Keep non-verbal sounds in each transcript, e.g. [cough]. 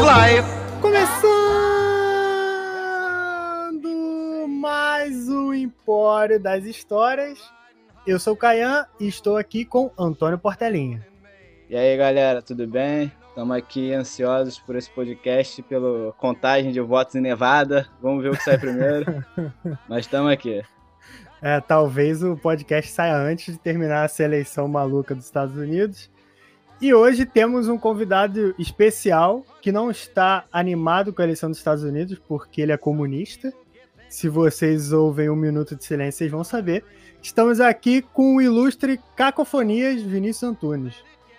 life. Começando mais um Empório das Histórias. Eu sou o Caian e estou aqui com Antônio Portelinha. E aí, galera, tudo bem? Estamos aqui ansiosos por esse podcast, pela contagem de votos em Nevada. Vamos ver o que sai primeiro. [laughs] Mas estamos aqui. É, talvez o podcast saia antes de terminar essa eleição maluca dos Estados Unidos. E hoje temos um convidado especial que não está animado com a eleição dos Estados Unidos porque ele é comunista. Se vocês ouvem um minuto de silêncio, vocês vão saber. Estamos aqui com o ilustre Cacofonias Vinícius Antunes.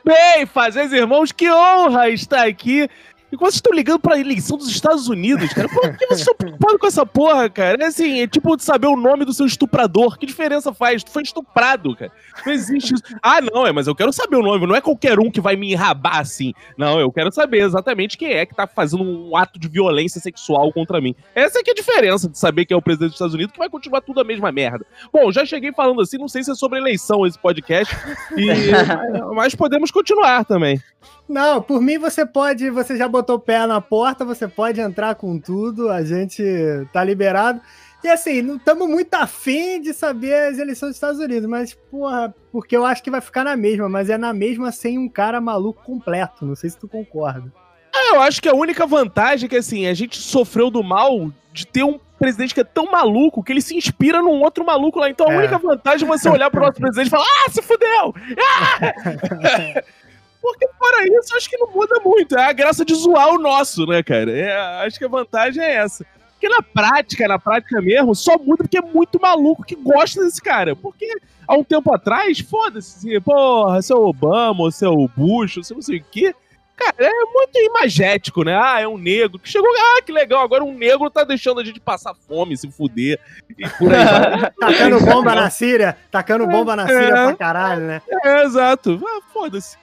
Bem, fazeres irmãos, que honra estar aqui. E quando vocês estão ligando pra eleição dos Estados Unidos, cara, por que vocês estão preocupados com essa porra, cara? É assim, é tipo de saber o nome do seu estuprador. Que diferença faz? Tu foi estuprado, cara. Não existe isso. Ah, não, é, mas eu quero saber o nome. Não é qualquer um que vai me enrabar assim. Não, eu quero saber exatamente quem é que tá fazendo um ato de violência sexual contra mim. Essa é que é a diferença de saber quem é o presidente dos Estados Unidos, que vai continuar tudo a mesma merda. Bom, já cheguei falando assim, não sei se é sobre eleição esse podcast, e... [laughs] mas podemos continuar também. Não, por mim você pode, você já botou o pé na porta, você pode entrar com tudo, a gente tá liberado. E assim, não estamos muito afim de saber as eleições dos Estados Unidos, mas, porra, porque eu acho que vai ficar na mesma, mas é na mesma sem um cara maluco completo. Não sei se tu concorda. É, eu acho que a única vantagem é que, assim, a gente sofreu do mal de ter um presidente que é tão maluco que ele se inspira num outro maluco lá. Então a É. única vantagem é você olhar pro nosso presidente e falar: Ah, se fudeu! Ah! [laughs] Porque fora isso, acho que não muda muito. É a graça de zoar o nosso, né, cara? É, acho que a vantagem é essa. Porque na prática, na prática mesmo, só muda porque é muito maluco que gosta desse cara. Porque há um tempo atrás, foda-se, porra, seu Obama, seu Bush, seu não sei o quê. Cara, é muito imagético, né? Ah, é um negro que chegou. Ah, que legal, agora um negro tá deixando a gente passar fome, se fuder. E por aí. [laughs] Tacando bomba na Síria, tacando bomba na Síria É. pra caralho, né? É, exato. Ah, foda-se.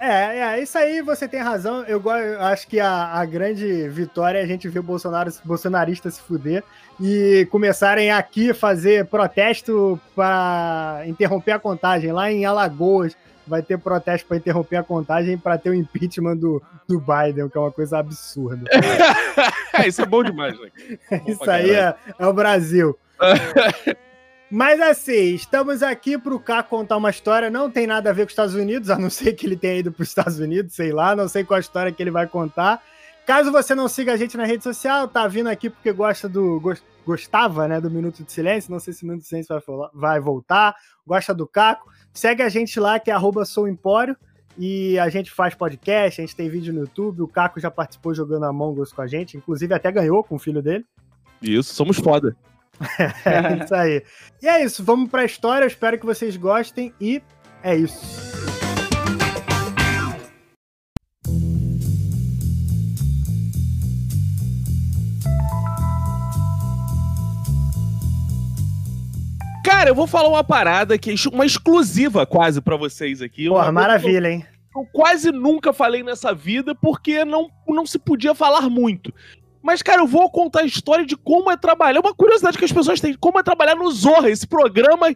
É, é, isso aí você tem razão. Eu, eu acho que a, a grande vitória é a gente ver Bolsonaro, bolsonarista se fuder e começarem aqui a fazer protesto para interromper a contagem. Lá em Alagoas vai ter protesto para interromper a contagem para ter o impeachment do, do Biden, que é uma coisa absurda. [laughs] É, isso é bom demais, né? Bom [laughs] Isso aí é, é o Brasil. [laughs] Mas assim, estamos aqui para o K contar uma história, não tem nada a ver com os Estados Unidos, a não [laughs] ser que ele tenha ido para os Estados Unidos, sei lá, não sei qual a história que ele vai contar. Caso você não siga a gente na rede social, tá vindo aqui porque gosta do. gos- Gostava, né, do Minuto de Silêncio, não sei se o Minuto de Silêncio vai, vai voltar, gosta do Caco, segue a gente lá, que é arroba Sou Empório, e a gente faz podcast, a gente tem vídeo no YouTube, o Caco já participou jogando Among Us com a gente, inclusive até ganhou com o filho dele. Isso, somos foda. [laughs] É isso aí. E é isso, vamos pra história. Eu espero que vocês gostem e é isso. Cara, eu vou falar uma parada que é uma exclusiva quase pra vocês aqui. Porra, maravilha, hein? eu quase nunca falei nessa vida porque não, não se podia falar muito. Mas, cara, eu vou contar a história de como é trabalhar. Uma curiosidade que as pessoas têm, como é trabalhar no Zorra, esse programa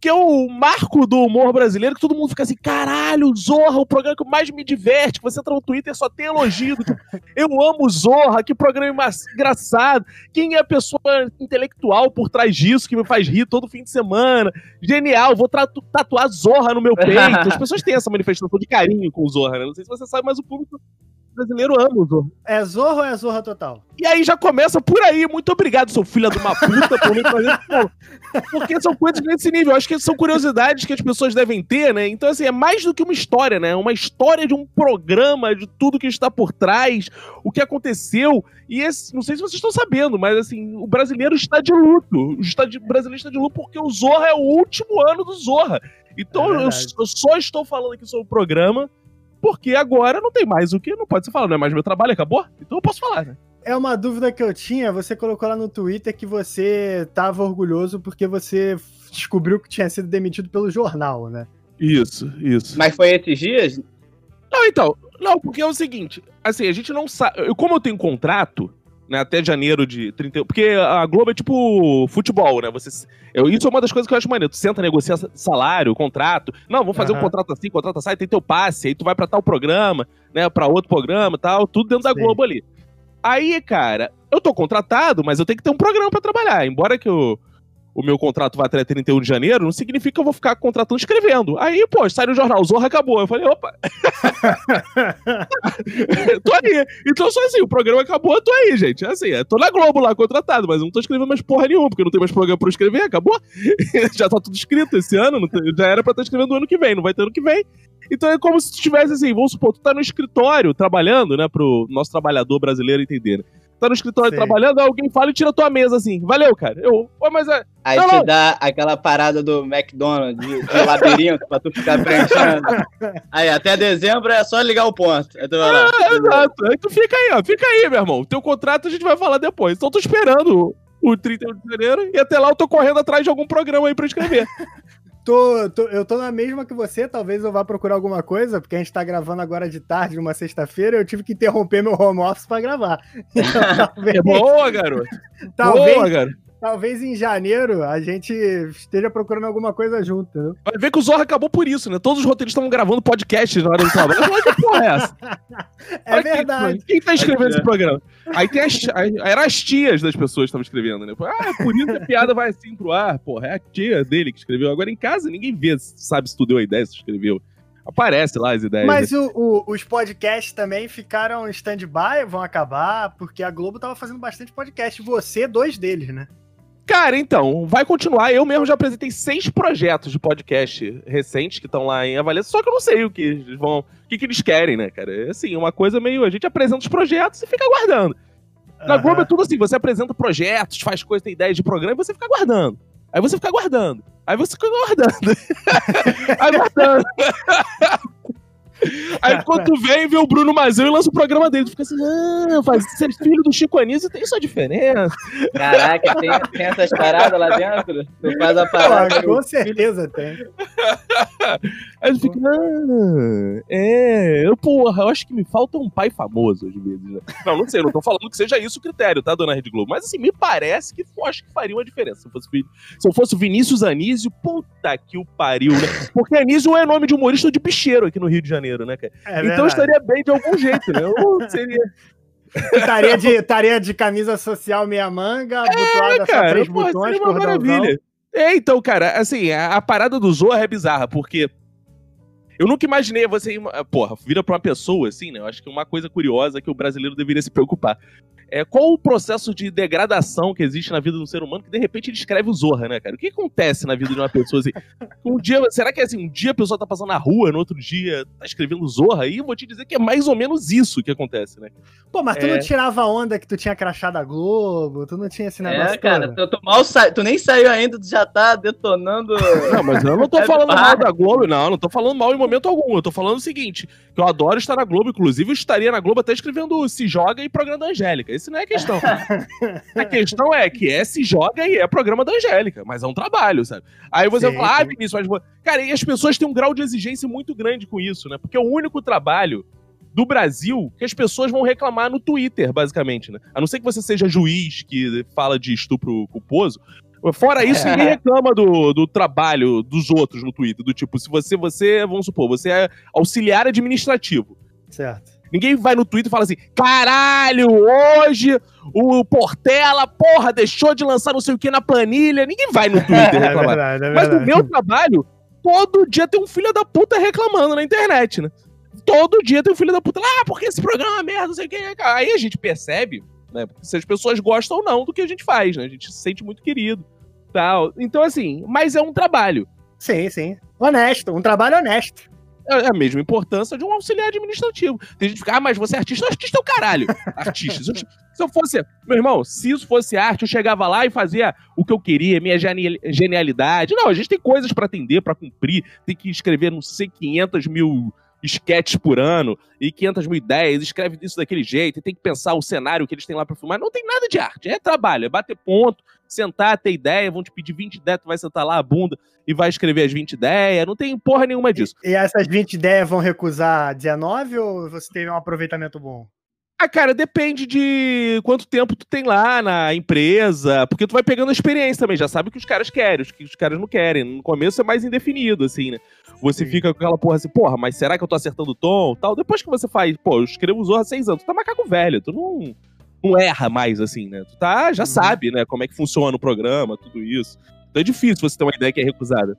que é o marco do humor brasileiro, que todo mundo fica assim, caralho, Zorra, o programa que mais me diverte, que você entra no Twitter só tem elogio. tipo, [laughs] eu amo Zorra, que programa engraçado. Quem é a pessoa intelectual por trás disso, que me faz rir todo fim de semana? Genial, vou tatuar Zorra no meu peito. As pessoas têm essa manifestação de carinho com o Zorra, né? Não sei se você sabe, mas o público brasileiro ama o Zorra. É Zorro ou é Zorra Total? E aí já começa por aí. Muito obrigado, seu filho de uma puta, por me fazer. Pô, Porque são coisas nesse nível. Eu acho que são curiosidades que as pessoas devem ter, né? Então, assim, é mais do que uma história, né? É uma história de um programa, de tudo que está por trás, o que aconteceu. E esse, não sei se vocês estão sabendo, mas assim, o brasileiro está de luto. O está de- o brasileiro está de luto porque o Zorra é o último ano do Zorra. Então, É eu, eu só estou falando aqui sobre o programa. Porque agora não tem mais o que, não pode ser falar, não é mais meu trabalho, acabou? Então eu posso falar, né? É uma dúvida que eu tinha. Você colocou lá no Twitter que você tava orgulhoso porque você descobriu que tinha sido demitido pelo jornal, né? Isso, isso. Mas foi esses dias? Não, então, não, porque é o seguinte, assim, a gente não sabe. Eu, como eu tenho contrato, né, até janeiro de 31. Porque a Globo é tipo futebol, né? Você, eu, isso é uma das coisas que eu acho maneiro. Tu senta, negocia salário, contrato. Não, vamos fazer uhum. um contrato assim, contrato assim, tem teu passe, aí tu vai pra tal programa, né? Pra outro programa tal, tudo dentro Sim. da Globo ali. Aí, cara, eu tô contratado, mas eu tenho que ter um programa para trabalhar. Embora que eu o meu contrato vai até 31 de janeiro, não significa que eu vou ficar contratando escrevendo. Aí, pô, sai no jornal, Zorra acabou. Eu falei, opa. [laughs] tô aí. Então, só assim, o programa acabou, eu tô aí, gente. É assim, eu tô na Globo lá, contratado, mas não tô escrevendo mais porra nenhuma, porque não tem mais programa pra eu escrever, acabou. [laughs] já tá tudo escrito esse ano, tem, já era pra estar escrevendo no ano que vem, não vai ter ano que vem. Então é como se tu estivesse assim, vamos supor, tu tá no escritório trabalhando, né, pro nosso trabalhador brasileiro entender, né? tá no escritório Sim. trabalhando, alguém fala e tira tua mesa assim. Valeu, cara. Eu, Pô, mas é. Aí não, te não. dá aquela parada do McDonald's, de, de labirinto, pra tu ficar preenchendo. Aí até dezembro é só ligar o ponto. Aí tu vai lá. É, exato. Aí tu fica aí, ó. Fica aí, meu irmão. Teu contrato a gente vai falar depois. Então tô esperando o 31 de janeiro e até lá eu tô correndo atrás de algum programa aí pra escrever. [laughs] Tô, tô, eu tô na mesma que você, talvez eu vá procurar alguma coisa, porque a gente tá gravando agora de tarde, numa sexta-feira, eu tive que interromper meu home office pra gravar. [laughs] Então, talvez... É boa, garoto! talvez, boa, garoto! Talvez em janeiro a gente esteja procurando alguma coisa junto, entendeu? Vai ver que o Zorra acabou por isso, né? Todos os roteiristas estavam gravando podcast na hora do trabalho. que porra é essa? [laughs] É verdade. Quem, quem tá escrevendo é. esse programa? Aí tem as, eram as tias das pessoas que estavam escrevendo, né? Ah, é por isso que a piada vai assim pro ar, porra. É a tia dele que escreveu. Agora em casa ninguém vê, sabe se tu deu a ideia, se tu escreveu. Aparece lá as ideias. Mas né? o, o, os podcasts também ficaram em stand-by, vão acabar, porque a Globo tava fazendo bastante podcast. Você, dois deles, né? Cara, então, vai continuar. Eu mesmo já apresentei seis projetos de podcast recentes que estão lá em avaliação, só que eu não sei o que eles vão. O que, que eles querem, né, cara? É assim, uma coisa meio. A gente apresenta os projetos e fica aguardando. Na Globo é tudo assim: você apresenta projetos, faz coisas, tem ideias de programa e você fica aguardando. Aí você fica aguardando. Aí você fica aguardando. [laughs] aguardando. [laughs] Aí quando tu vem, vê o Bruno Mazeu e lança o programa dele. Tu fica assim, ah, faz, ser filho do Chico Anísio tem sua diferença. Caraca, tem, tem essas paradas lá dentro? Tu faz a parada. com certeza tem. Aí tu fica, ah, é, eu, porra, eu acho que me falta um pai famoso às vezes. Né? Não, não sei, não tô falando que seja isso o critério, tá, dona Rede Globo? Mas assim, me parece que eu acho que faria uma diferença. Se eu fosse, se eu fosse Vinícius Anísio, puta que o pariu, né? Porque Anísio é nome de humorista de bicheiro aqui no Rio de Janeiro né, cara? É então eu estaria bem de algum jeito, né? Eu seria. estaria, de, estaria de camisa social meia manga, é, só três porra, botões, uma maravilha. É, então, cara, assim, a, a parada do Zorra é bizarra, porque eu nunca imaginei você porra, vira pra uma pessoa, assim, né? Eu acho que uma coisa curiosa que o brasileiro deveria se preocupar. É, qual o processo de degradação que existe na vida do ser humano que de repente ele escreve o Zorra, né, cara? O que acontece na vida de uma pessoa assim? Um dia, será que é assim, um dia a pessoa tá passando na rua, no outro dia tá escrevendo Zorra? Aí eu vou te dizer que é mais ou menos isso que acontece, né? Pô, mas tu é... não tirava onda que tu tinha crachado a Globo, tu não tinha esse negócio. É, cara, tu, tu, mal sa... tu nem saiu ainda, tu já tá detonando. [laughs] Não, mas eu não tô [laughs] falando mal da Globo, não, não tô falando mal em momento algum. Eu tô falando o seguinte: que eu adoro estar na Globo, inclusive eu estaria na Globo até escrevendo Se Joga e Programa da Angélica. Esse não é a questão. a questão é que é Se Joga e é programa da Angélica, mas é um trabalho, sabe? Aí você sim, fala, ah, Vinícius, mas. Cara, e as pessoas têm um grau de exigência muito grande com isso, né? Porque é o único trabalho do Brasil que as pessoas vão reclamar no Twitter, basicamente, né? A não ser que você seja juiz que fala de estupro culposo, Fora isso, ninguém reclama do, do trabalho dos outros no Twitter. Do tipo, se você, você, vamos supor, você é auxiliar administrativo. Certo. Ninguém vai no Twitter e fala assim: caralho, hoje o Portela, porra, deixou de lançar não sei o que na planilha. Ninguém vai no Twitter [laughs] reclamar. É verdade, é verdade. Mas no meu trabalho, todo dia tem um filho da puta reclamando na internet, né? Todo dia tem um filho da puta lá, ah, porque esse programa é uma merda, não sei o que. Aí a gente percebe, né? Se as pessoas gostam ou não do que a gente faz, né? A gente se sente muito querido tal. Então, assim, mas é um trabalho. Sim, sim. Honesto, um trabalho honesto. É, é a mesma importância de um auxiliar administrativo. Tem gente que fica, ah, mas você é artista? Artista é o caralho. [laughs] Artista. Se eu, se eu fosse, meu irmão, se isso fosse arte, eu chegava lá e fazia o que eu queria, minha genialidade. Não, a gente tem coisas para atender, para cumprir, tem que escrever, não sei, 500 mil sketches por ano e 500 mil ideias, escreve isso daquele jeito, e tem que pensar o cenário que eles têm lá pra filmar. Não tem nada de arte, é trabalho, é bater ponto, sentar, ter ideia, vão te pedir 20 ideias, tu vai sentar lá a bunda e vai escrever as 20 ideias, não tem porra nenhuma disso. E, e essas 20 ideias vão recusar 19 ou você teve um aproveitamento bom? Ah, cara, depende de quanto tempo tu tem lá na empresa, porque tu vai pegando a experiência também, já sabe o que os caras querem, o que os caras não querem. No começo é mais indefinido, assim, né? Você Sim. fica com aquela porra assim, porra, mas será que eu tô acertando o tom? Tal. Depois que você faz, pô, eu escrevo Zorra há seis anos, tu tá macaco velho, tu não, não erra mais, assim, né? Tu tá, já uhum. sabe, né, como é que funciona o programa, tudo isso. Então é difícil você ter uma ideia que é recusada.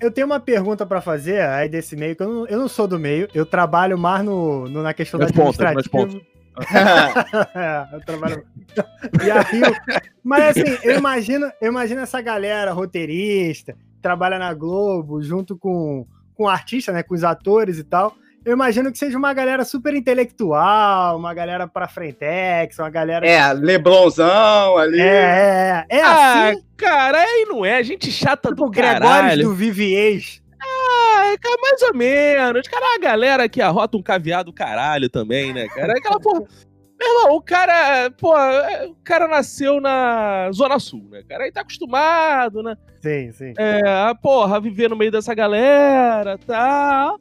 Eu tenho uma pergunta para fazer aí desse meio, que eu não, eu não, sou do meio, eu trabalho mais no, no na questão nas da administrativa. [laughs] é, eu trabalho. [laughs] e aí, mas assim, eu imagino, eu imagino essa galera roteirista, trabalha na Globo, junto com, com artista, né? Com os atores e tal. Eu imagino que seja uma galera super intelectual, uma galera pra frentex, uma galera. É, Leblonzão ali. É, é, é. ah, assim. Cara, aí não é. A gente chata tipo, do Gregório do Viviers. Ah, é mais ou menos. Cara, a galera que arrota um caviar do caralho também, né, cara? Aquela porra. Meu irmão, o cara, pô, o cara nasceu na Zona Sul, né, cara? Aí tá acostumado, né? Sim, sim. É, porra, viver no meio dessa galera, tá?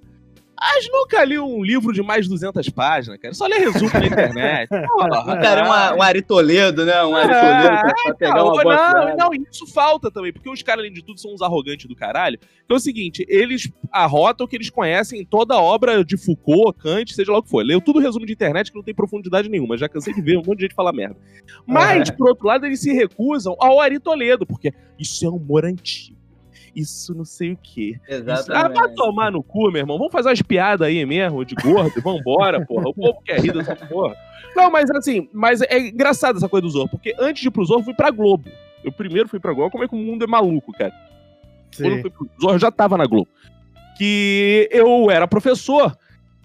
Mas nunca li um livro de mais de 200 páginas, cara. Só lê resumo na internet. [laughs] Porra, cara, é uma, um Ari Toledo, né? Um Ari Toledo pra, pra pegar não, uma boa Não, não, isso falta também, porque os caras, além de tudo, são uns arrogantes do caralho. Então é o seguinte, eles arrotam que eles conhecem toda a obra de Foucault, Kant, seja lá o que for. Leu tudo resumo de internet que não tem profundidade nenhuma. Já cansei de ver um monte de gente falar merda. Mas, é. por outro lado, eles se recusam ao Ari Toledo, porque isso é humor antigo isso não sei o quê. Exatamente. Isso, ah, vai tomar no cu, meu irmão. Vamos fazer umas piadas aí mesmo, de gordo, vambora, [laughs] porra. O povo quer rir dessa porra. Não, mas assim, mas é engraçado essa coisa do Zorro, porque antes de ir pro Zorro, eu fui pra Globo. Eu primeiro fui pra Globo, como é que o mundo é maluco, cara. Sim. Quando eu fui pro Zorro, eu já tava na Globo. Que eu era professor,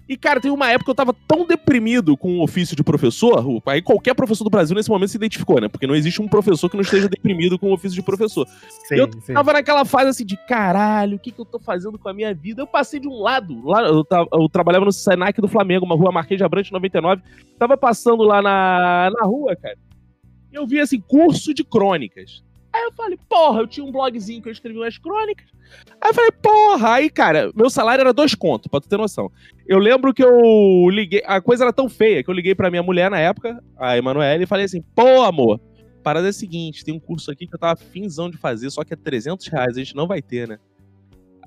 e, cara, tem uma época que eu tava tão deprimido com o ofício de professor, aí qualquer professor do Brasil nesse momento se identificou, né? Porque não existe um professor que não esteja deprimido com o ofício de professor. Sim, eu sim. tava naquela fase assim de caralho, o que, que eu tô fazendo com a minha vida? Eu passei de um lado, lá, eu, eu trabalhava no Senac do Flamengo, uma rua Marquês de Abrantes 99, tava passando lá na, na rua, cara, e eu vi assim, curso de crônicas. Aí eu falei, porra, eu tinha um blogzinho que eu escrevi umas crônicas. Aí eu falei, porra, aí, cara, meu salário era dois contos, pra tu ter noção. Eu lembro que eu liguei, a coisa era tão feia que eu liguei pra minha mulher na época, a Emanuele, e falei assim, pô, amor, parada é a seguinte, tem um curso aqui que eu tava finzão de fazer, só que é 300 reais, a gente não vai ter, né?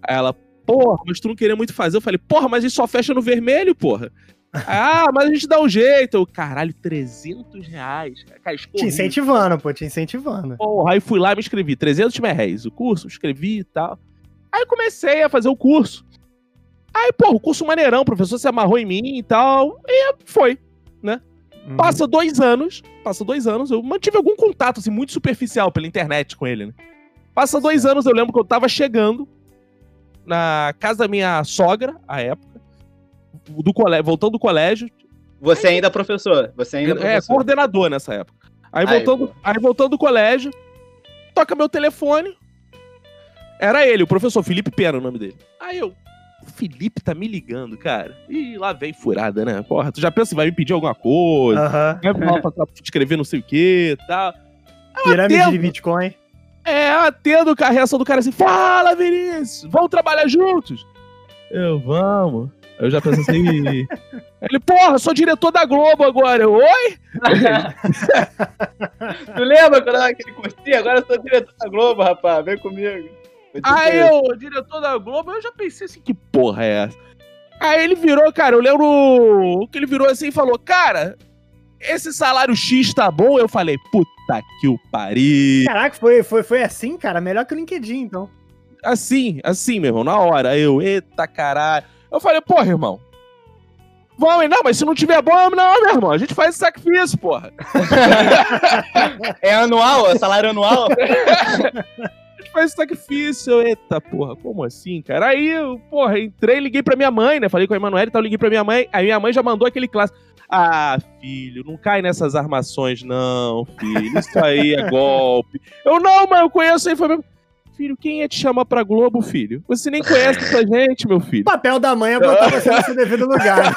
Aí ela, porra, mas tu não queria muito fazer? Eu falei, porra, mas a gente só fecha no vermelho, porra. [laughs] Ah, mas a gente dá um jeito. Eu, caralho, 300 reais. Cara, te incentivando, pô, te incentivando. Porra, aí fui lá e me inscrevi. 300 reais o curso, escrevi e tal. Aí comecei a fazer o curso. Aí, pô, o curso maneirão, o professor se amarrou em mim e tal. E foi, né? Uhum. Passa dois anos, passa dois anos, eu mantive algum contato, assim, muito superficial pela internet com ele, né? Passa dois anos, eu lembro que eu tava chegando na casa da minha sogra, à época do colégio, voltando do colégio. Você ainda é professor? Você ainda é, professor. coordenador nessa época. Aí, aí voltando, aí voltando do colégio, toca meu telefone. Era ele, o professor Felipe Pena, o nome dele. Aí eu, Felipe tá me ligando, cara. E lá vem furada, né? Porra, tu já pensa que vai me pedir alguma coisa, uhum. vai falar pra escrever não sei o que e tal. Pirâmide atendo, de Bitcoin. É, atendo a reação do cara assim, fala, Vinícius, vamos trabalhar juntos? Eu, vamos. Eu já pensei assim. [laughs] Ele, porra, sou diretor da Globo agora. Eu, Oi? [laughs] tu lembra quando era aquele cursinho? Agora eu sou diretor da Globo, rapaz. Vem comigo. Aí eu, diretor da Globo, eu já pensei assim, que porra é essa? Aí ele virou, cara, eu lembro que ele virou assim e falou, cara, esse salário X tá bom? Eu falei, puta que o pariu. Caraca, foi, foi, foi assim, cara? Melhor que o LinkedIn, então. Assim, assim, meu irmão, na hora. Eu, eita caralho. Eu falei, porra, irmão. Vamos, não, mas se não tiver bom, não, meu irmão. A gente faz esse sacrifício, porra. [laughs] é anual? É salário anual? [laughs] gente faz sacrifício. Eita, porra, como assim, cara? Aí, eu, porra, entrei, liguei pra minha mãe, né? Falei com a Emanuele e tal, liguei pra minha mãe. Aí minha mãe já mandou aquele clássico. Ah, filho, não cai nessas armações, não, filho. Isso aí é golpe. Eu, não, mas eu conheço foi mesmo filho, quem ia te chamar pra Globo, filho? Você nem conhece essa [laughs] gente, meu filho. O papel da mãe é botar [laughs] você no seu devido lugar.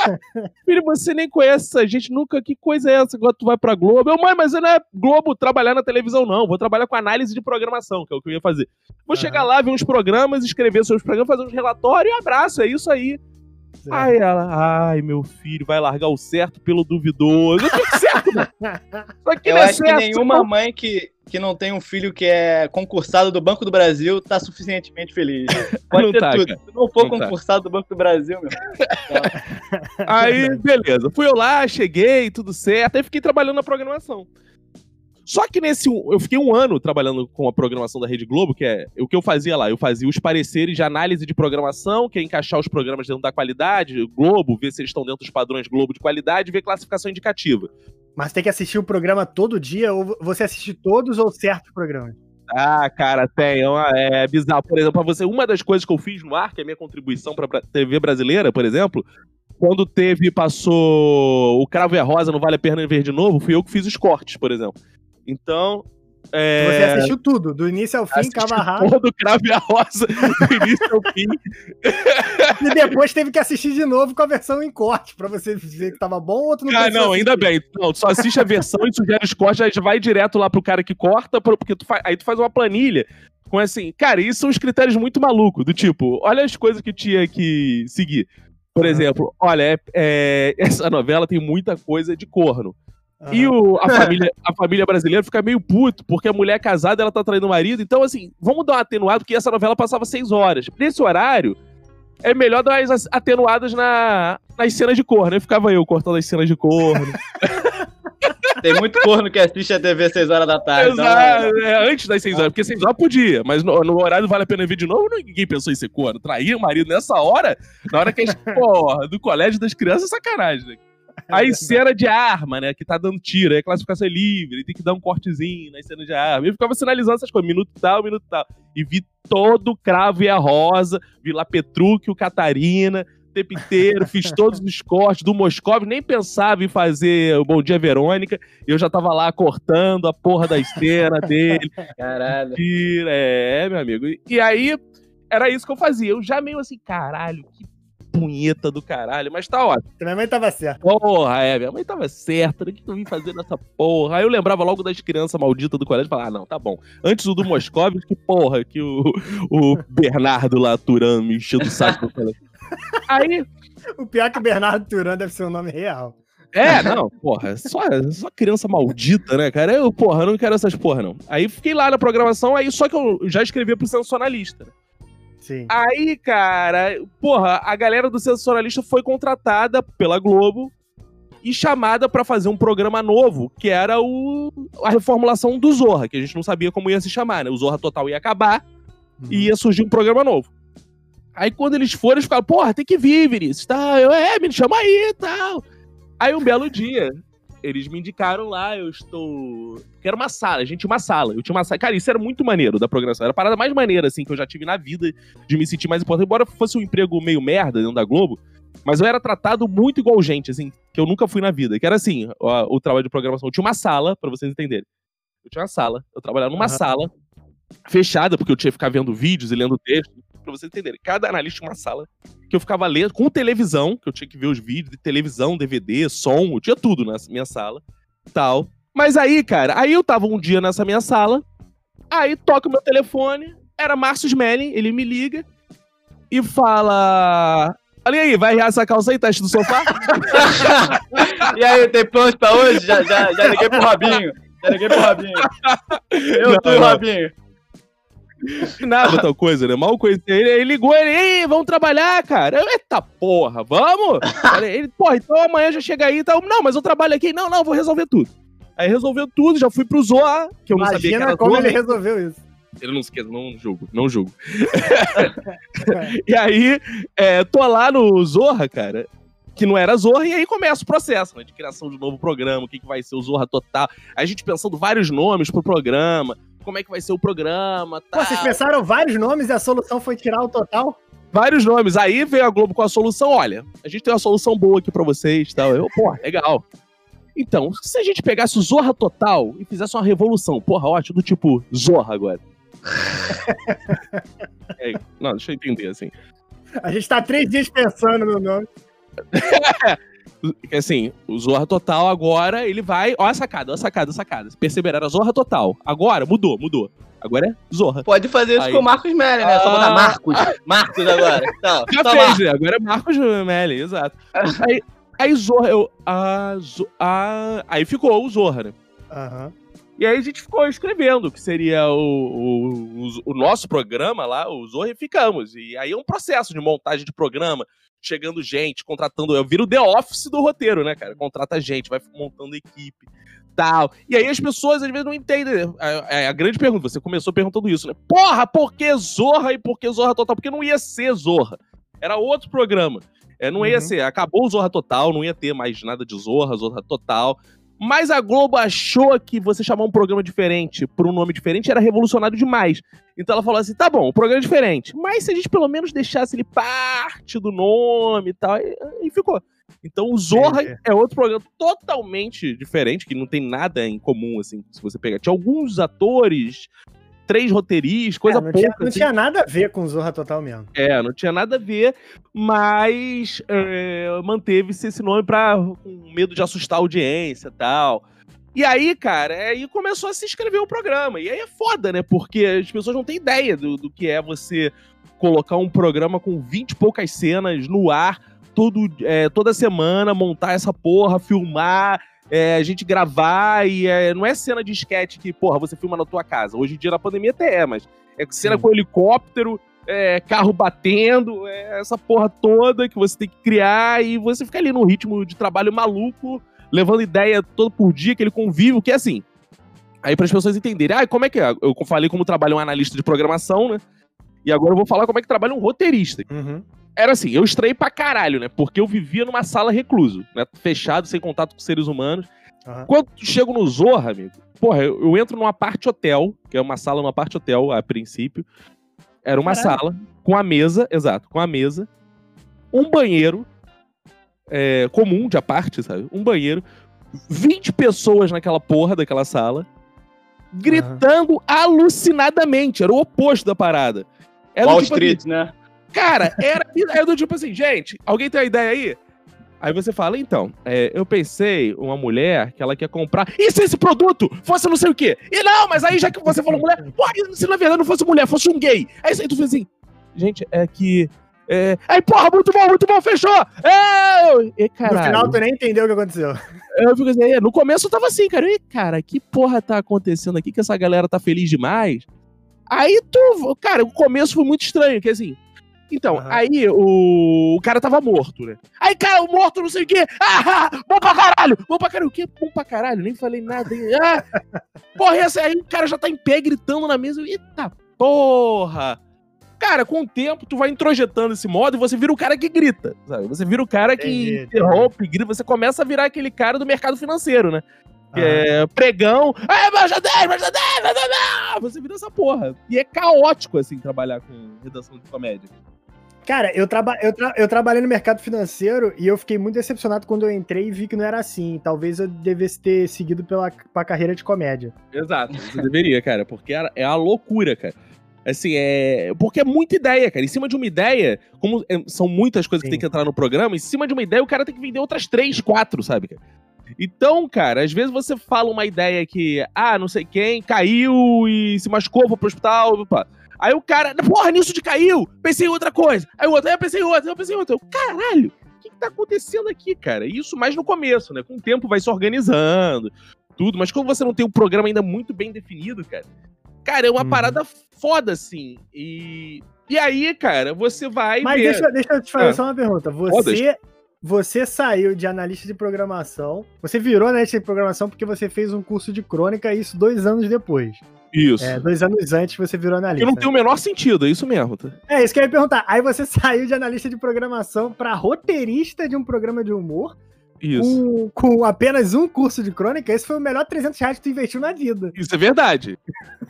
[laughs] filho, você nem conhece essa gente, nunca. Que coisa é essa? Agora tu vai pra Globo. Eu, mãe, mas não é Globo trabalhar na televisão, não. Vou trabalhar com análise de programação, que é o que eu ia fazer. Vou uhum. chegar lá, ver uns programas, escrever sobre os programas, fazer uns relatórios e abraço, é isso aí. Aí ela, ai, meu filho, vai largar o certo pelo duvidoso. Eu certo, mano. [laughs] Só que Eu é acho certo, que nenhuma não... mãe que, que não tem um filho que é concursado do Banco do Brasil tá suficientemente feliz. [laughs] Pode não ter tá, tudo. Cara. Se não for não tá. concursado tá. do Banco do Brasil, meu. Aí, beleza. Fui eu lá, cheguei, tudo certo. Aí fiquei trabalhando na programação. Só que nesse. Eu fiquei um ano trabalhando com a programação da Rede Globo, que é o que eu fazia lá. Eu fazia os pareceres de análise de programação, que é encaixar os programas dentro da qualidade, Globo, ver se eles estão dentro dos padrões Globo de qualidade, ver classificação indicativa. Mas tem que assistir o programa todo dia, ou você assiste todos ou certos programas? Ah, cara, tem. É, é bizarro. Por exemplo, pra você, uma das coisas que eu fiz no ar, que é a minha contribuição pra TV brasileira, por exemplo, quando teve, passou o Cravo e a Rosa, não vale a pena ver de novo, fui eu que fiz os cortes, por exemplo. Então. É... Você assistiu tudo, do início ao fim, Cavarrado. Todo Crave a Rosa, do início ao fim. e depois teve que assistir de novo com a versão em corte, pra você ver que tava bom ou outro não Ah, não, assistir. ainda bem. Não, só assiste a versão e sugere os cortes, já vai direto lá pro cara que corta, porque tu faz, aí tu faz uma planilha com assim, cara, isso são os critérios muito malucos, do tipo, olha as coisas que tinha que seguir. Por exemplo, olha, é, é, essa novela tem muita coisa de corno. Uhum. E o, a, família, a família brasileira fica meio puto, porque a mulher casada, ela tá traindo o marido. Então, assim, vamos dar uma atenuada, porque essa novela passava seis horas. Nesse horário, é melhor dar umas atenuadas na, nas cenas de corno. Aí ficava eu cortando as cenas de corno. [laughs] Tem muito corno que assiste a TV 6 horas da tarde. Exato, então... é, antes das 6 horas, porque 6 horas podia, mas no, no, horário vale a pena ver de novo, ninguém pensou em ser corno. Trair o marido nessa hora, na hora que a gente, [laughs] porra, do colégio das crianças, é sacanagem, né? [laughs] Aí cena de arma, né? Que tá dando tiro, aí a classificação é livre, tem que dar um cortezinho na cena de arma. E eu ficava sinalizando essas coisas, minuto tal, minuto tal. E vi todo o cravo e a rosa, vi lá Petrúquio, Catarina, o tempo inteiro, fiz [laughs] todos os cortes do Moscov, nem pensava em fazer o Bom Dia Verônica, eu já tava lá cortando a porra da cena dele. [laughs] Caralho. Tira, é, meu amigo. E aí, era isso que eu fazia. Eu já meio assim, caralho, que punheta do caralho, mas tá ótimo. Minha mãe tava certa. Porra, é, minha mãe tava certa. O que eu vim fazer nessa porra? Aí eu lembrava logo das crianças malditas do colégio e falava, ah, não, tá bom. Antes o do Moscov, que porra, que o, o Bernardo lá, Turan, me encheu do saco do colégio. Aí. O pior é que Bernardo Turan deve ser o um nome real. É, não, porra, só, só criança maldita, né, cara? Eu, porra, não quero essas porra, não. Aí fiquei lá na programação, aí só que eu já escrevia pro sensacionalista. Sim. Aí, cara, porra, a galera do sensacionalista foi contratada pela Globo e chamada para fazer um programa novo, que era o a reformulação do Zorra, que a gente não sabia como ia se chamar, né? O Zorra Total ia acabar uhum. e ia surgir um programa novo. Aí quando eles foram, eles falaram, porra, tem que vir, Vinícius, tá? Eu, é, me chama aí e tal. Aí um belo dia, eles me indicaram lá, eu estou. Que era uma sala, a gente tinha uma sala. Eu tinha uma sala. Cara, isso era muito maneiro da programação. Era a parada mais maneira, assim, que eu já tive na vida, de me sentir mais importante. Embora fosse um emprego meio merda dentro da Globo, mas eu era tratado muito igual gente, assim, que eu nunca fui na vida. Que era assim, o, o trabalho de programação. Eu tinha uma sala, para vocês entenderem. Eu tinha uma sala. Eu trabalhava numa uhum. sala fechada, porque eu tinha que ficar vendo vídeos e lendo texto pra vocês entenderem. Cada analista tinha uma sala que eu ficava lendo, com televisão, que eu tinha que ver os vídeos de televisão, DVD, som, eu tinha tudo na minha sala, tal. Mas aí, cara, aí eu tava um dia nessa minha sala, aí toca o meu telefone, era Márcio Smelling, ele me liga e fala... Olha aí, vai rear essa calça aí, teste do sofá? [laughs] e aí, tem planos pra hoje? Já, já, já liguei pro Robinho. Já liguei pro Robinho. Eu, não, tu e o Robinho. [laughs] Nada tal coisa, né? Mal conheci ele. Ele ligou, ele, ei, vamos trabalhar, cara. Eu, Eita porra, vamos? [laughs] ele, porra, então amanhã já chega aí e tal. Não, mas eu trabalho aqui. Não, não, vou resolver tudo. Aí resolveu tudo, já fui pro Zoa, que eu não Imagina sabia que era como Zoa. ele resolveu isso. Ele não esquece, não julgo, não julgo. [laughs] e aí, é, tô lá no Zorra, cara, que não era Zorra, e aí começa o processo, né, de criação de novo programa, o que, que vai ser o Zorra Total. Aí a gente pensando vários nomes pro programa, como é que vai ser o programa. Pô, vocês pensaram vários nomes e a solução foi tirar o total? Vários nomes. Aí veio a Globo com a solução: olha, a gente tem uma solução boa aqui pra vocês e tal. Eu, pô, legal. Então, se a gente pegasse o Zorra Total e fizesse uma revolução, porra, ótimo, do tipo Zorra agora. [laughs] é, não, deixa eu entender, assim. A gente tá três dias pensando no nome. [laughs] Assim, o Zorra Total agora, ele vai. Ó, a sacada, ó, a sacada, a sacada. Perceberam? Era Zorra Total. Agora, mudou, mudou. Agora é Zorra. Pode fazer isso Aí. com o Marcos Melli, né? Ah, Só botar Marcos. Marcos agora. [laughs] Então, Já fez, né? Agora é Marcos Melli, exato. [laughs] Aí, aí Zorra, eu. A, a, aí ficou o Zorra, né? Aham. Uhum. E aí a gente ficou escrevendo, que seria o, o, o, o nosso programa lá, o Zorra, e ficamos. E aí é um processo de montagem de programa, chegando gente, contratando. Eu viro The Office do roteiro, né, cara? Contrata gente, vai montando equipe tal. E aí as pessoas às vezes não entendem. É a, a, grande pergunta, você começou perguntando isso, né? Porra, por que Zorra e por que Zorra Total? Porque não ia ser Zorra. Era outro programa. É, não ia uhum. ser. Acabou o Zorra Total, não ia ter mais nada de Zorra, Zorra Total. Mas a Globo achou que você chamar um programa diferente por um nome diferente era revolucionário demais. Então ela falou assim: tá bom, o programa é diferente. Mas se a gente pelo menos deixasse ele parte do nome e tal, e, e ficou. Então o Zorra é, é. é, outro programa totalmente diferente, que não tem nada em comum, assim, se você pegar. Tinha alguns atores, três roteiristas, coisa é, não pouca. Tinha, não assim. tinha nada a ver com Zorra Total mesmo. É, não tinha nada a ver, mas é, manteve-se esse nome pra, com medo de assustar a audiência e tal. E aí, cara, aí começou a se inscrever o programa. E aí é foda, né? Porque as pessoas não têm ideia do, do que é você colocar um programa com 20 e poucas cenas no ar todo, é, toda semana, montar essa porra, filmar, é, a gente gravar e é, não é cena de sketch que, porra, você filma na tua casa. Hoje em dia na pandemia até é, mas é cena Sim. com helicóptero, é, carro batendo, é essa porra toda que você tem que criar e você fica ali num ritmo de trabalho maluco, levando ideia todo por dia, aquele convívio, que é assim. Aí para as pessoas entenderem, ah, como é que é? Eu falei como trabalha um analista de programação, né? E agora eu vou falar como é que trabalha um roteirista. Uhum era assim, eu estranhei pra caralho, né? Porque eu vivia numa sala recluso, né? Fechado, sem contato com seres humanos. Uhum. Quando chego no Zorra, amigo, porra, eu, eu, entro numa parte hotel, que é uma sala numa parte hotel, a princípio. Era uma Caralho. sala com a mesa, exato, com a mesa, um banheiro é, comum, de aparte, sabe? Um banheiro, 20 pessoas naquela porra daquela sala, gritando uhum. alucinadamente. Era o oposto da parada. Era Wall tipo, Street, né? Cara, era, era do tipo assim, gente, alguém tem uma ideia aí? Aí você fala, então, é, eu pensei uma mulher que ela quer comprar. E se esse produto fosse não sei o quê? E não, mas aí já que você falou mulher, porra, se na verdade não fosse mulher, fosse um gay. Aí, aí tu fez assim, gente, é que. É... Aí, porra, muito bom, muito bom, fechou! É... E, caralho, no final tu nem entendeu o que aconteceu. Eu fico assim, é, no começo eu tava assim, cara, e cara, que porra tá acontecendo aqui que essa galera tá feliz demais? Aí tu, cara, o começo foi muito estranho, que assim, então, uhum. aí o... o cara tava morto, né? Aí, cara, o morto não sei o quê. Ah, bom pra caralho! Bom pra caralho. O quê? Bom pra caralho? Nem falei nada. Ah, porra, essa aí o cara já tá em pé gritando na mesa. Eita porra! Cara, com o tempo, tu vai introjetando esse modo e você vira o cara que grita, sabe? Você vira o cara que interrompe, grita. Você começa a virar aquele cara do mercado financeiro, né? Que é pregão. É, baixa 10, baixa 10, baixa 10! Você vira essa porra. E é caótico, assim, trabalhar com redação de comédia. Cara, eu, traba eu, tra eu trabalhei no mercado financeiro e eu fiquei muito decepcionado quando eu entrei e vi que não era assim. Talvez eu devesse ter seguido pela, pela carreira de comédia. Exato, você deveria, cara, porque é a loucura, cara. Assim, é. Porque é muita ideia, cara. Em cima de uma ideia, como é, são muitas coisas Sim. que tem que entrar no programa, em cima de uma ideia o cara tem que vender outras três, quatro, sabe, cara? Então, cara, às vezes você fala uma ideia que, ah, não sei quem, caiu e se machucou, foi pro hospital, opa. Aí o cara, porra, nisso de caiu, pensei em outra coisa. Aí o outro, aí eu pensei em outra, eu pensei em outra. Eu, caralho, o que, que tá acontecendo aqui, cara? Isso mais no começo, né? Com o tempo vai se organizando, tudo. Mas quando você não tem um programa ainda muito bem definido, cara, cara, é uma uhum. parada foda, assim. E, e aí, cara, você vai. Mas ver... deixa, deixa eu te fazer ah. só uma pergunta. Você. Você saiu de analista de programação, você virou analista de programação porque você fez um curso de crônica, isso dois anos depois. Isso. É, dois anos antes você virou analista. Que não tem o menor sentido, é isso mesmo. Tá? É, isso que eu ia perguntar. Aí você [laughs] saiu de analista de programação para roteirista de um programa de humor. Isso. Com, com, apenas um curso de crônica, esse foi o melhor 300 reais que tu investiu na vida. Isso é verdade.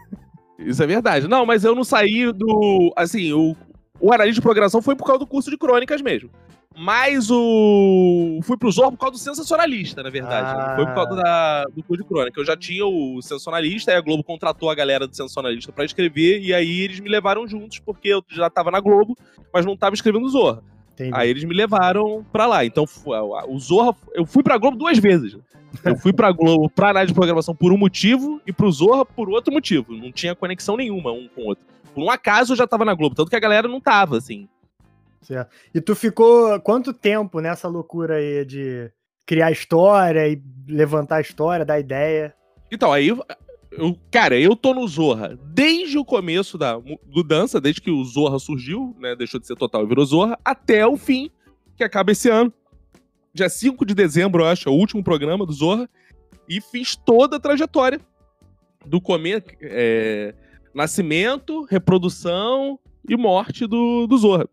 [laughs] isso é verdade. Não, mas eu não saí do. Assim, o, o analista de programação foi por causa do curso de crônicas mesmo. Mas o. Fui pro Zorro por causa do sensacionalista, na verdade. Ah. Foi por causa da... do Clube de Crônica. Eu já tinha o sensacionalista, aí a Globo contratou a galera do sensacionalista para escrever, e aí eles me levaram juntos, porque eu já tava na Globo, mas não tava escrevendo Zorra. Entendi. Aí eles me levaram pra lá. Então, o Zorra, eu fui pra Globo duas vezes. Eu fui pra Globo pra área de programação por um motivo e pro Zorra por outro motivo. Não tinha conexão nenhuma um com o outro. Por um acaso eu já tava na Globo, tanto que a galera não tava, assim. Certo. E tu ficou quanto tempo nessa loucura aí de criar história e levantar a história, dar ideia? Então, aí eu, cara, eu tô no Zorra desde o começo da mudança, desde que o Zorra surgiu, né? Deixou de ser total e virou Zorra, até o fim, que acaba esse ano. Dia 5 de dezembro, eu acho, é o último programa do Zorra. E fiz toda a trajetória do começo. É, nascimento, reprodução e morte do, do Zorra.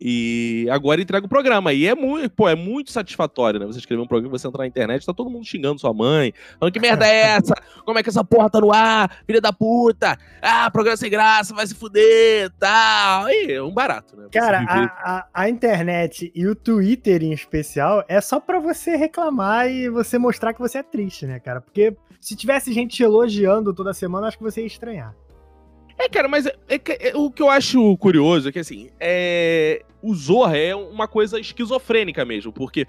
E agora entrega o programa. E é muito, pô, é muito satisfatório, né? Você escrever um programa, você entrar na internet, tá todo mundo xingando sua mãe, falando que merda é essa? Como é que essa porra tá no ar? Filha da puta! Ah, programa sem graça, vai se fuder, tal. E é um barato, né? Cara, a, a, a, internet e o Twitter em especial é só pra você reclamar e você mostrar que você é triste, né, cara? Porque se tivesse gente te elogiando toda semana, acho que você ia estranhar. É, cara, mas é, é, é, o que eu acho curioso é que, assim, é, o Zorra é uma coisa esquizofrênica mesmo, porque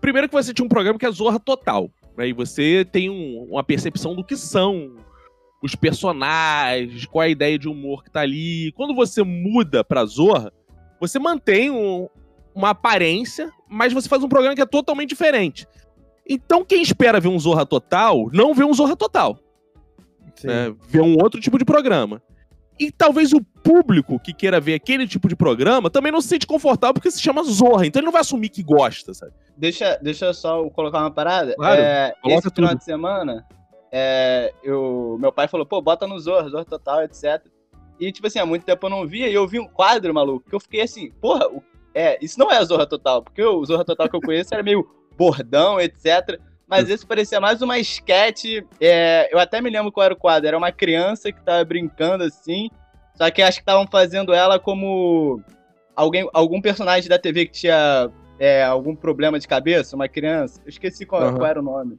primeiro que você tinha um programa que é Zorra total, né, e você tem um, uma percepção do que são os personagens, qual a ideia de humor que tá ali. Quando você muda pra Zorra, você mantém um, uma aparência, mas você faz um programa que é totalmente diferente. Então, quem espera ver um Zorra Total, não vê um Zorra Total. Né? Vê um outro tipo de programa. E talvez o público que queira ver aquele tipo de programa também não se sente confortável porque se chama Zorra. Então ele não vai assumir que gosta, sabe? Deixa, deixa eu só colocar uma parada. Claro, é, esse tudo. final de semana, é, eu, meu pai falou, pô, bota no Zorra, Zorra Total, etc. E, tipo assim, há muito tempo eu não via e eu vi um quadro, maluco, que eu fiquei assim, porra, é, isso não é a Zorra Total, porque o Zorra Total que eu conheço era meio bordão, etc. Mas esse parecia mais uma esquete. É, eu até me lembro qual era o quadro. Era uma criança que tava brincando assim. Só que acho que estavam fazendo ela como alguém, algum personagem da TV que tinha é, algum problema de cabeça, uma criança. Eu esqueci qual, uhum. qual, era o nome.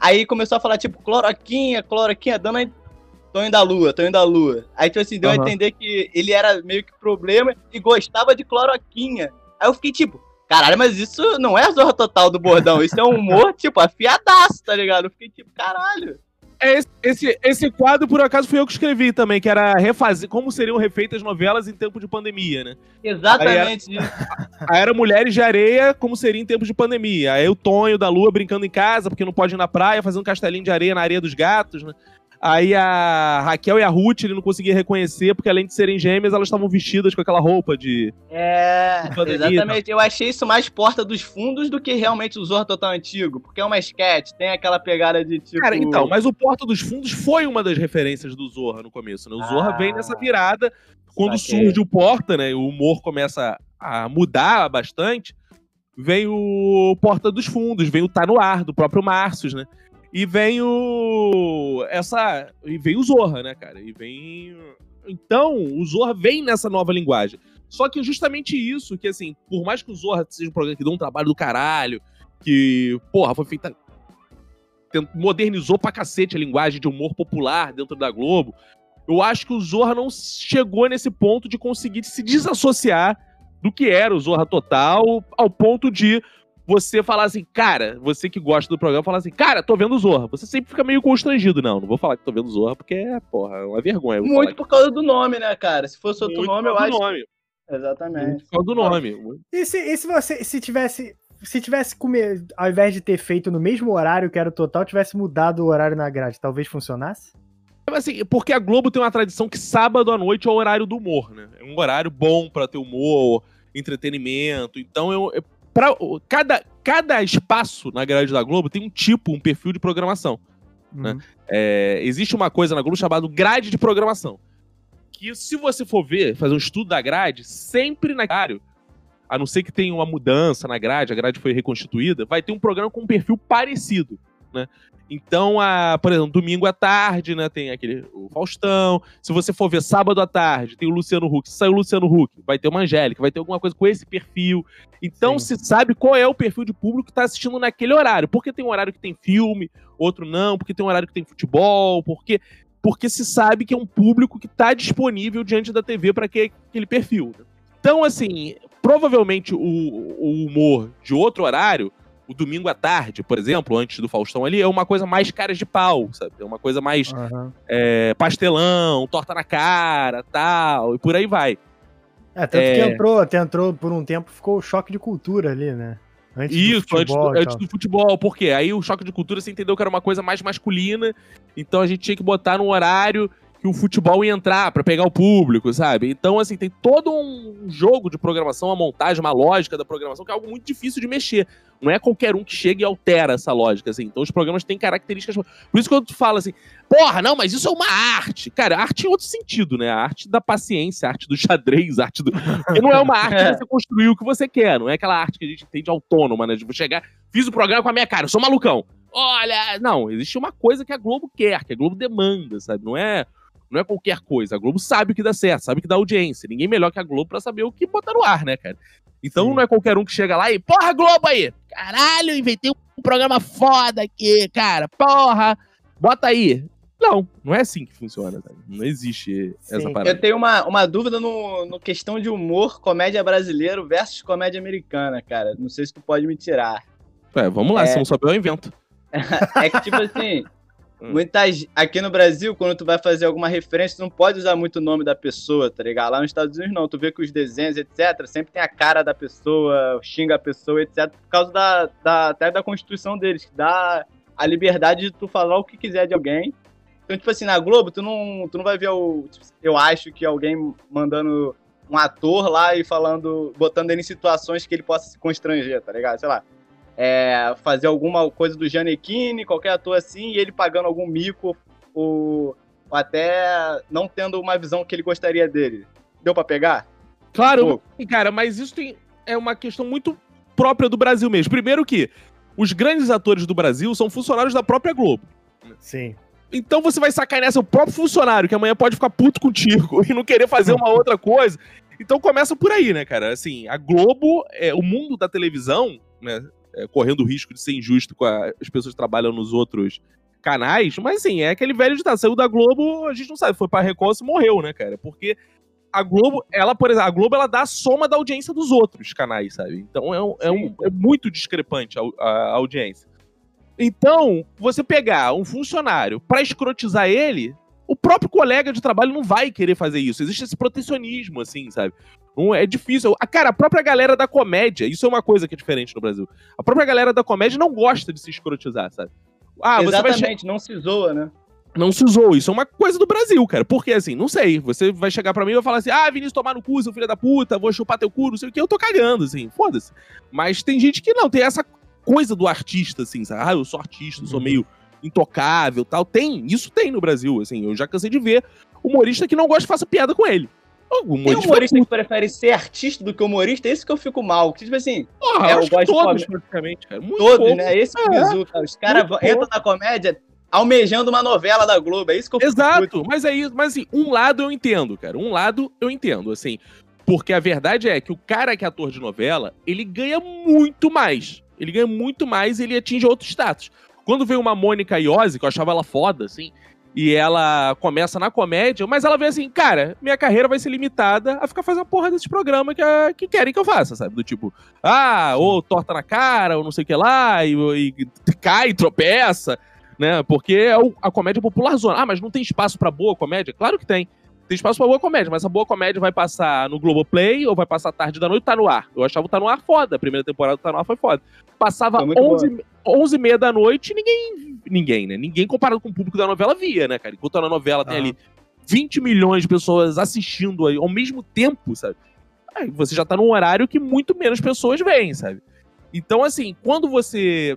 Aí começou a falar, tipo, cloroquinha, cloroquinha, dando. Tonho da Lua, Tonho da Lua. Aí, tipo assim, deu uhum. a entender que ele era meio que problema e gostava de cloroquinha. Aí eu fiquei tipo, Caralho, mas isso não é a zorra total do bordão. Isso é um humor, [laughs] tipo, afiadaço, tá ligado? Eu fiquei tipo, caralho. É, esse, esse, esse, quadro, por acaso, fui eu que escrevi também, que era refazer como seriam refeitas novelas em tempo de pandemia, né? Exatamente. Aí era, aí era Mulheres de Areia, como seria em tempos de pandemia. Aí o Tonho da Lua brincando em casa, porque não pode ir na praia, fazendo um castelinho de areia na areia dos gatos, né? Aí a Raquel e a Ruth ele não conseguia reconhecer, porque além de serem gêmeas, elas estavam vestidas com aquela roupa de. É, exatamente. Eu achei isso mais porta dos fundos do que realmente o Zorro Total Antigo, porque é uma sketch, tem aquela pegada de tipo. Cara, então, mas o Porta dos Fundos foi uma das referências do Zorra no começo, né? O Zorra ah, vem nessa virada, quando saquei. surge o Porta, né? O humor começa a mudar bastante. Vem o Porta dos Fundos, vem o Tá no Ar, do próprio Márcios, né? E vem o. Essa. E vem o Zorra, né, cara? E vem. Então, o Zorra vem nessa nova linguagem. Só que justamente isso, que assim, por mais que o Zorra seja um programa que deu um trabalho do caralho, que, porra, foi feita. modernizou pra cacete a linguagem de humor popular dentro da Globo. Eu acho que o Zorra não chegou nesse ponto de conseguir se desassociar do que era o Zorra Total, ao ponto de você falar assim, cara, você que gosta do programa, falar assim, cara, tô vendo Zorra. Você sempre fica meio constrangido. Não, não vou falar que tô vendo Zorra, porque, porra, é uma vergonha. Muito por causa do nome, né, cara? Se fosse outro Muito nome, eu acho. Nome. Exatamente. Muito por causa do nome. E se, e se você se tivesse. Se tivesse comer, ao invés de ter feito no mesmo horário que era o total, tivesse mudado o horário na grade, talvez funcionasse? Assim, porque a Globo tem uma tradição que sábado à noite é o horário do humor, né? É um horário bom para ter humor, entretenimento. Então eu, eu pra, cada, cada espaço na grade da Globo tem um tipo, um perfil de programação. Uhum. Né? É, existe uma coisa na Globo chamada grade de programação. Que se você for ver, fazer um estudo da grade, sempre na grade, a não ser que tenha uma mudança na grade, a grade foi reconstituída, vai ter um programa com um perfil parecido. Né? Então, a, por exemplo, domingo à tarde, né, tem aquele o Faustão. Se você for ver sábado à tarde, tem o Luciano Huck. Se saiu o Luciano Huck, vai ter uma Angélica, vai ter alguma coisa com esse perfil. Então, Sim. se sabe qual é o perfil de público que está assistindo naquele horário. Porque tem um horário que tem filme, outro não, porque tem um horário que tem futebol, porque porque se sabe que é um público que está disponível diante da TV para aquele perfil. Né? Então, assim, provavelmente o, o humor de outro horário, o domingo à tarde, por exemplo, antes do Faustão ali, é uma coisa mais caras de pau, sabe? É uma coisa mais uhum. é, pastelão, torta na cara, tal, e por aí vai. É, tanto é... que entrou, até entrou por um tempo, ficou o choque de cultura ali, né? Antes Isso, do antes, do, antes do futebol, porque aí o choque de cultura você entendeu que era uma coisa mais masculina, então a gente tinha que botar num horário que o futebol ia entrar para pegar o público, sabe? Então, assim, tem todo um jogo de programação, uma montagem, uma lógica da programação, que é algo muito difícil de mexer. Não é qualquer um que chega e altera essa lógica, assim. Então, os programas têm características. Por isso que eu falo assim, porra, não, mas isso é uma arte. Cara, arte em outro sentido, né? A arte da paciência, a arte do xadrez, a arte do. [laughs] Porque não é uma arte é. você construir o que você quer, não é aquela arte que a gente entende autônoma, né? De você chegar, fiz o programa com a minha cara, eu sou malucão. Olha, não, existe uma coisa que a Globo quer, que a Globo demanda, sabe? Não é não é qualquer coisa. A Globo sabe o que dá certo, sabe o que dá audiência. Ninguém melhor que a Globo para saber o que botar no ar, né, cara? Então Sim. não é qualquer um que chega lá e, porra, Globo aí! Caralho, inventei um programa foda aqui, cara, porra! Bota aí. Não, não é assim que funciona, cara. Não existe Sim. essa parada. Eu tenho uma, uma dúvida no, no questão de humor, comédia brasileiro versus comédia americana, cara. Não sei se tu pode me tirar. É, vamos lá, é... se não souber, eu invento. [laughs] é que, tipo assim, Hum. Muitas. Aqui no Brasil, quando tu vai fazer alguma referência, tu não pode usar muito o nome da pessoa, tá ligado? Lá nos Estados Unidos, não. Tu vê que os desenhos, etc., sempre tem a cara da pessoa, xinga a pessoa, etc., por causa da, da, até da constituição deles, que dá a liberdade de tu falar o que quiser de alguém. Então, tipo assim, na Globo, tu não, tu não vai ver o. Tipo, eu acho que alguém mandando um ator lá e falando, botando ele em situações que ele possa se constranger, tá ligado? Sei lá é, fazer alguma coisa do Janequine, qualquer ator assim, e ele pagando algum mico, ou, ou até não tendo uma visão que ele gostaria dele. Deu para pegar? Claro, Pô. cara, mas isso tem, é uma questão muito própria do Brasil mesmo. Primeiro que os grandes atores do Brasil são funcionários da própria Globo. Sim. Então você vai sacar nessa o próprio funcionário, que amanhã pode ficar puto contigo [laughs] e não querer fazer uma outra coisa. Então começa por aí, né, cara? Assim, a Globo, é, o mundo da televisão, né? É, correndo o risco de ser injusto com a, as pessoas que trabalham nos outros canais, mas assim, é aquele velho ditado, saiu da Globo, a gente não sabe, foi pra Record e morreu, né, cara? Porque a Globo, ela, por exemplo, a Globo, ela dá a soma da audiência dos outros canais, sabe? Então é, um, é, um, é muito discrepante a, a, audiência. Então, você pegar um funcionário para escrotizar ele, o próprio colega de trabalho não vai querer fazer isso. Existe esse protecionismo, assim, sabe? Um, é difícil. A, cara, a própria galera da comédia, isso é uma coisa que é diferente no Brasil. A própria galera da comédia não gosta de se escrotizar, sabe? Ah, Exatamente, não se zoa, né? Não se usou. Isso é uma coisa do Brasil, cara. Porque, assim, não sei. Você vai chegar pra mim e vai falar assim: ah, Vinícius, tomar no cu, seu filho da puta, vou chupar teu cu, não sei o que. Eu tô cagando, assim, foda-se. Mas tem gente que não, tem essa coisa do artista, assim, sabe? Ah, eu sou artista, sou uhum. meio intocável tal. Tem, isso tem no Brasil, assim. Eu já cansei de ver humorista que não gosta de faça piada com ele. O humorista, tem humorista que prefere ser artista do que humorista, é isso que eu fico mal. Tipo assim, Porra, é, eu gosto todos, praticamente, cara. Muito todos, pouco. né? Esse é, cara. Os caras entram na comédia almejando uma novela da Globo, é isso que eu fico Exato, mas é isso. Mas assim, um lado eu entendo, cara. Um lado eu entendo, assim. Porque a verdade é que o cara que é ator de novela, ele ganha muito mais. Ele ganha muito mais e ele atinge outro status. Quando veio uma Mônica Iose, que eu achava ela foda, assim, e ela começa na comédia, mas ela vê assim, cara, minha carreira vai ser limitada a ficar fazendo a porra desse programa que, a, que querem que eu faça, sabe? Do tipo, ah, ou torta na cara, ou não sei o que lá, e, e cai, tropeça, né? Porque é a comédia popular zona. Ah, mas não tem espaço pra boa comédia? Claro que tem. Tem espaço pra boa comédia, mas a boa comédia vai passar no Globoplay ou vai passar tarde da noite, tá no ar. Eu achava o Tá No Ar foda, a primeira temporada do Tá No Ar foi foda. Passava foi 11... 11h30 da noite, ninguém, ninguém, né? Ninguém comparado com o público da novela via, né, cara? Enquanto na novela ah. tem ali 20 milhões de pessoas assistindo aí ao mesmo tempo, sabe? Aí você já tá num horário que muito menos pessoas vêm, sabe? Então, assim, quando você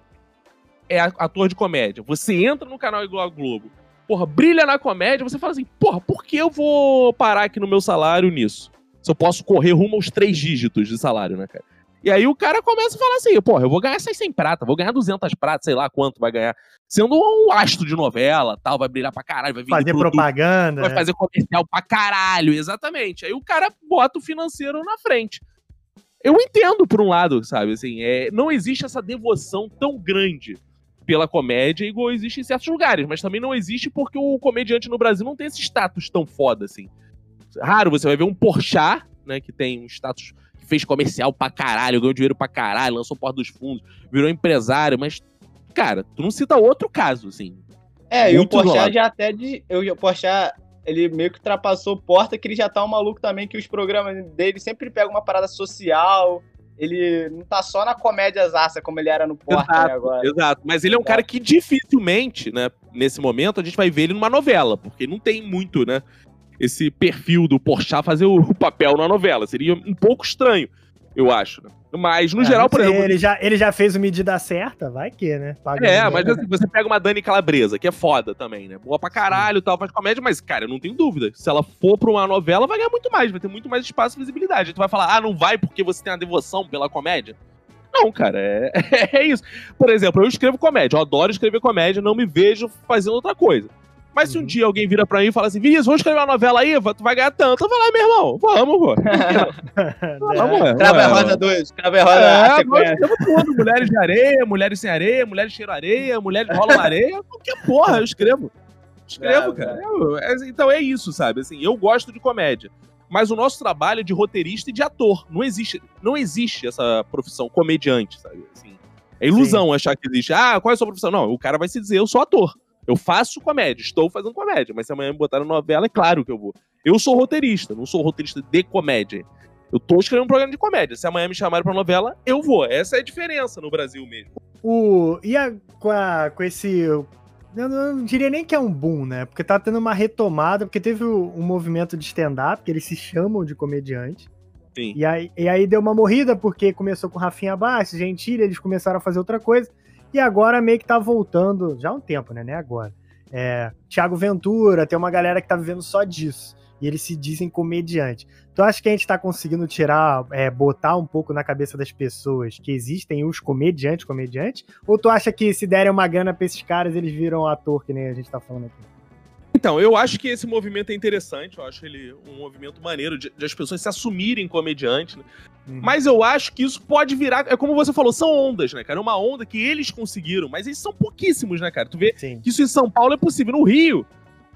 é ator de comédia, você entra no canal igual a Globo, porra, brilha na comédia, você fala assim, porra, por que eu vou parar aqui no meu salário nisso? Se eu posso correr rumo aos três dígitos de salário, né, cara? E aí o cara começa a falar assim, porra, eu vou ganhar 600 prata, vou ganhar 200 pratas, sei lá quanto vai ganhar. Sendo um astro de novela, tal, vai brilhar pra caralho, vai Fazer propaganda. Vai né? fazer comercial pra caralho, exatamente. Aí o cara bota o financeiro na frente. Eu entendo por um lado, sabe, assim, é, não existe essa devoção tão grande pela comédia, igual existe em certos lugares, mas também não existe porque o comediante no Brasil não tem esse status tão foda assim. Raro você vai ver um Porchat, né, que tem um status fez comercial pra caralho, ganhou dinheiro pra caralho, lançou Porta dos Fundos, virou empresário, mas, cara, tu não cita outro caso, assim. É, e o Porchat já até de. Eu, o Porchat, ele meio que ultrapassou porta, que ele já tá um maluco também, que os programas dele sempre pegam uma parada social. Ele não tá só na comédia zaça como ele era no Porta exato, né, agora. Exato, mas ele é um cara que dificilmente, né, nesse momento, a gente vai ver ele numa novela, porque não tem muito, né, esse perfil do Porchat fazer o, o [laughs] papel na novela. Seria um pouco estranho, eu acho, né? Mas, no é, geral, por exemplo. Ele já, ele já fez o medida certa, vai que, né? Paga é, mas assim, você pega uma Dani Calabresa, que é foda também, né? Boa pra caralho e tal, faz comédia, mas, cara, eu não tenho dúvida. Se ela for pra uma novela, vai ganhar muito mais, vai ter muito mais espaço e visibilidade. Tu vai falar, ah, não vai porque você tem uma devoção pela comédia? Não, cara, é, [laughs] é isso. Por exemplo, eu escrevo comédia, eu adoro escrever comédia, não me vejo fazendo outra coisa. Mas se um uhum. dia alguém vira pra mim e fala assim, Vinícius, vamos escrever uma novela aí? Tu vai ganhar tanto. Eu vou lá, meu irmão. Vamos, pô. [laughs] vamos, é. Crava Roda 2, Crava Roda é, nós tudo. Mulheres de areia, mulheres sem areia, mulheres cheiro areia, mulheres rolam areia. Qualquer porra, eu escrevo. Escrevo, é, cara. Eu, é, então é isso, sabe? Assim, eu gosto de comédia. Mas o nosso trabalho é de roteirista e de ator. Não existe, não existe essa profissão comediante, sabe? Assim, é ilusão Sim. achar que existe. Ah, qual é a sua profissão? Não, o cara vai se dizer, eu sou ator. Eu faço comédia, estou fazendo comédia, mas se amanhã me botaram novela, é claro que eu vou. Eu sou roteirista, não sou roteirista de comédia. Eu tô escrevendo um programa de comédia. Se amanhã me chamarem pra novela, eu vou. Essa é a diferença no Brasil mesmo. O, e a, com, a, com esse. Eu não diria nem que é um boom, né? Porque tá tendo uma retomada, porque teve um movimento de stand-up, que eles se chamam de comediante. Sim. E aí, e aí deu uma morrida, porque começou com Rafinha Bastos, Gentili, eles começaram a fazer outra coisa. E agora meio que tá voltando, já há um tempo, né? Nem agora. É, Tiago Ventura, tem uma galera que tá vivendo só disso. E eles se dizem comediante. Tu acha que a gente tá conseguindo tirar, é, botar um pouco na cabeça das pessoas que existem os comediantes comediantes? Ou tu acha que se derem uma grana pra esses caras, eles viram ator, que nem a gente tá falando aqui? Então, eu acho que esse movimento é interessante, eu acho ele um movimento maneiro de, de as pessoas se assumirem comediante, né? Uhum. Mas eu acho que isso pode virar, é como você falou, são ondas, né, cara? É uma onda que eles conseguiram, mas eles são pouquíssimos, né, cara? Tu vê Sim. que isso em São Paulo é possível. No Rio,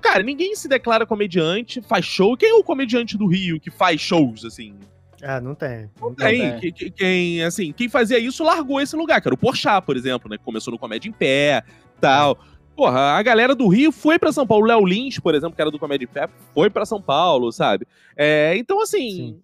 cara, ninguém se declara comediante, faz show. Quem é o comediante do Rio que faz shows, assim? Ah, não tem. Não, não tem. tem. Quem, assim, quem fazia isso largou esse lugar, que era o Porchat, por exemplo, né? Começou no Comédia em Pé, tal. É. Porra, a galera do Rio foi para São Paulo. Léo Lins, por exemplo, que era do Comédia Pé, foi para São Paulo, sabe? É, então, assim,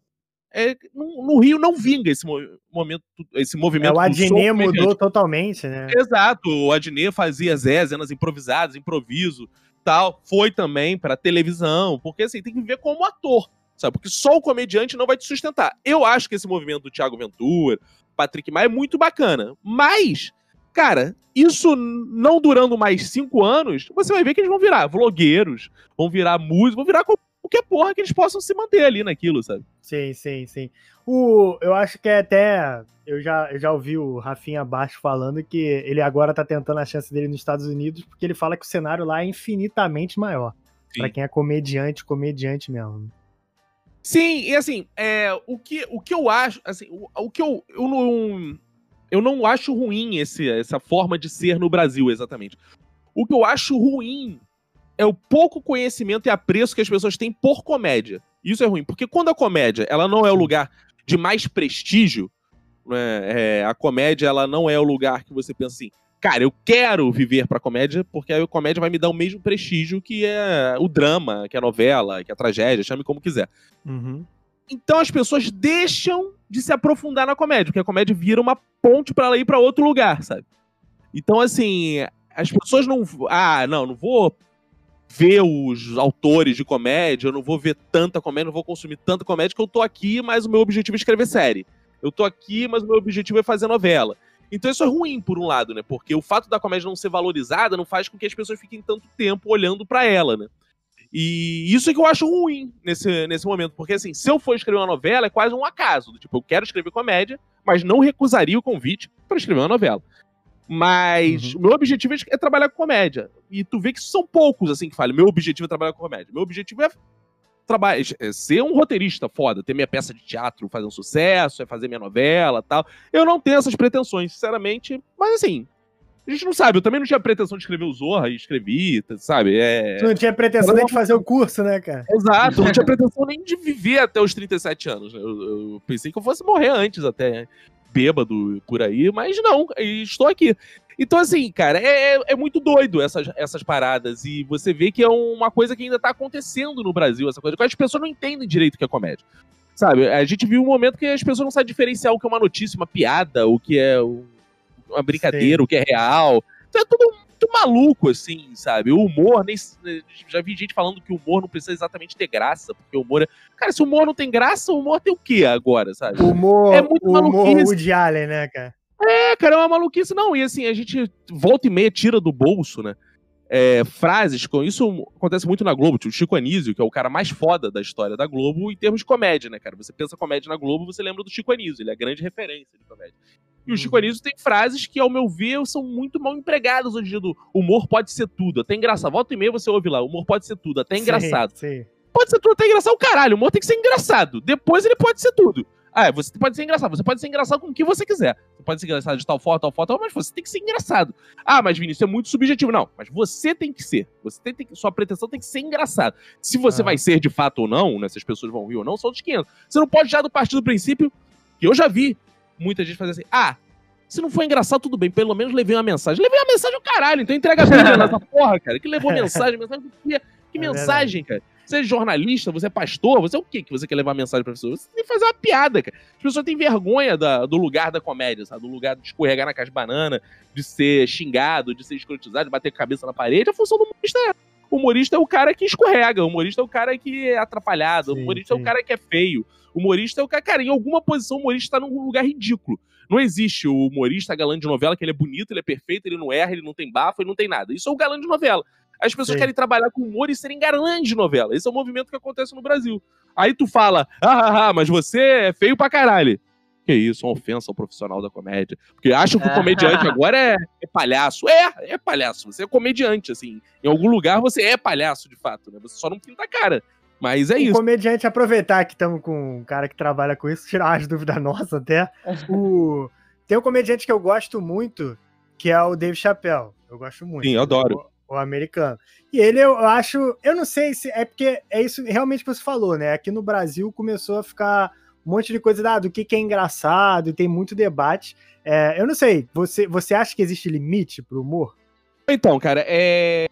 é, no, no, Rio não vinga esse momento, esse movimento. É, o Adnet mudou totalmente, né? Exato, o Adnet fazia zenas improvisadas, improviso, tal. Foi também para televisão, porque assim, tem que ver como ator, sabe? Porque só o comediante não vai te sustentar. Eu acho que esse movimento do Thiago Ventura, Patrick Maia é muito bacana, mas Cara, isso não durando mais cinco anos, você vai ver que eles vão virar vlogueiros, vão virar músicos, vão virar qualquer porra que eles possam se manter ali naquilo, sabe? Sim, sim, sim. O, eu acho que é até. Eu já, eu já ouvi o Rafinha Baixo falando que ele agora tá tentando a chance dele nos Estados Unidos, porque ele fala que o cenário lá é infinitamente maior. para quem é comediante, comediante mesmo. Sim, e assim, é, o, que, o que eu acho, assim, o, o que eu, eu não eu não acho ruim esse, essa forma de ser no Brasil, exatamente. O que eu acho ruim é o pouco conhecimento e apreço que as pessoas têm por comédia. Isso é ruim, porque quando a comédia ela não é o lugar de mais prestígio, né, é, a comédia ela não é o lugar que você pensa assim, cara, eu quero viver pra comédia, porque a comédia vai me dar o mesmo prestígio que é o drama, que é a novela, que é a tragédia, chame como quiser. Uhum. Então as pessoas deixam de se aprofundar na comédia, porque a comédia vira uma ponte para ela ir para outro lugar, sabe? Então, assim, as pessoas não. Ah, não, não vou ver os autores de comédia, eu não vou ver tanta comédia, não vou consumir tanta comédia, que eu tô aqui, mas o meu objetivo é escrever série. Eu tô aqui, mas o meu objetivo é fazer novela. Então isso é ruim, por um lado, né? Porque o fato da comédia não ser valorizada não faz com que as pessoas fiquem tanto tempo olhando para ela, né? E isso é que eu acho ruim nesse, nesse momento, porque assim, se eu for escrever uma novela, é quase um acaso. Tipo, eu quero escrever comédia, mas não recusaria o convite para escrever uma novela. Mas uhum. o meu objetivo é trabalhar com comédia. E tu vê que são poucos, assim, que falam, meu objetivo é trabalhar com comédia. Meu objetivo é trabalhar, é ser um roteirista foda, ter minha peça de teatro fazer um sucesso, é fazer minha novela tal. Eu não tenho essas pretensões, sinceramente, mas assim, A gente não sabe, eu também não tinha pretensão de escrever o Zorra e escrevi, sabe? É... Tu não tinha pretensão nem de fazer o curso, né, cara? Exato, não tinha pretensão nem de viver até os 37 anos. Eu, eu pensei que eu fosse morrer antes até, bêbado por aí, mas não, estou aqui. Então, assim, cara, é, é, é muito doido essas, essas paradas. E você vê que é uma coisa que ainda tá acontecendo no Brasil, essa coisa. Que as pessoas não entendem direito o que é comédia. Sabe? A gente viu um momento que as pessoas não sabem diferenciar o que é uma notícia, uma piada, o que é uma brincadeira, Sim. o que é real. Então é tudo maluco, assim, sabe? O humor, nem, já vi gente falando que o humor não precisa exatamente ter graça, porque o humor é. Cara, se o humor não tem graça, o humor tem o quê agora, sabe? O humor, é muito o humor Woody Allen, né, cara? É, cara, é uma maluquice. Não, e assim, a gente volta e meia tira do bolso, né? É, frases, com isso acontece muito na Globo. Tipo, o Chico Anísio, que é o cara mais foda da história da Globo em termos de comédia, né, cara? Você pensa comédia na Globo, você lembra do Chico Anísio, ele é a grande referência de comédia. E o Chico uhum. Anísio tem frases que, ao meu ver, são muito mal empregadas hoje em dia. Do humor pode ser tudo, até engraçado. Volta e meia você ouve lá, humor pode ser tudo, até engraçado. Sim, sim. Pode ser tudo, até engraçado. O caralho, o humor tem que ser engraçado. Depois ele pode ser tudo. Ah, é, você pode ser engraçado. Você pode ser engraçado com o que você quiser. Você pode ser engraçado de tal forma, tal forma, mas você tem que ser engraçado. Ah, mas Vinícius, é muito subjetivo. Não, mas você tem que ser. Você tem, tem sua pretensão tem que ser engraçado. Se você ah. vai ser de fato ou não, né, se as pessoas vão rir ou não, são os 500. Você não pode já do partir do princípio, que eu já vi muita gente fazer assim, ah, se não for engraçado, tudo bem, pelo menos levei uma mensagem. Levei uma mensagem ao caralho, então entrega a Bíblia nessa [laughs] porra, cara. Que levou mensagem, mensagem que, que é mensagem, cara. Você é jornalista, você é pastor, você é o quê que você quer levar mensagem pra pessoa? Você tem que fazer uma piada, cara. As pessoas têm vergonha da, do lugar da comédia, sabe? Do lugar de escorregar na caixa de banana, de ser xingado, de ser escrotizado, de bater a cabeça na parede. A função do humorista é. O humorista é o cara que escorrega, o humorista é o cara que é atrapalhado, sim, o humorista sim. é o cara que é feio. O humorista é o cara, cara, em alguma posição o humorista tá num lugar ridículo. Não existe o humorista galã de novela que ele é bonito, ele é perfeito, ele não erra, ele não tem bafo, ele não tem nada. Isso é o galã de novela. As pessoas Sim. querem trabalhar com humor e serem galãs de novela. Esse é o movimento que acontece no Brasil. Aí tu fala, ah, ah, ah mas você é feio pra caralho. Que isso, uma ofensa ao profissional da comédia. Porque acham que o comediante [laughs] agora é, é, palhaço. É, é palhaço. Você é comediante, assim. Em algum lugar você é palhaço, de fato, né? Você só não pinta a cara. Mas é o isso. comediante, aproveitar que estamos com um cara que trabalha com isso, [laughs] tirar as dúvidas nossas até. o... Tem um comediante que eu gosto muito, que é o Dave Chappelle. Eu gosto muito. Sim, eu adoro o americano. E ele, eu acho, eu não sei se é porque é isso realmente que você falou, né? Aqui no Brasil começou a ficar um monte de coisa ah, do que, que é engraçado, e tem muito debate. É, eu não sei, você, você acha que existe limite pro humor? Então, cara, é.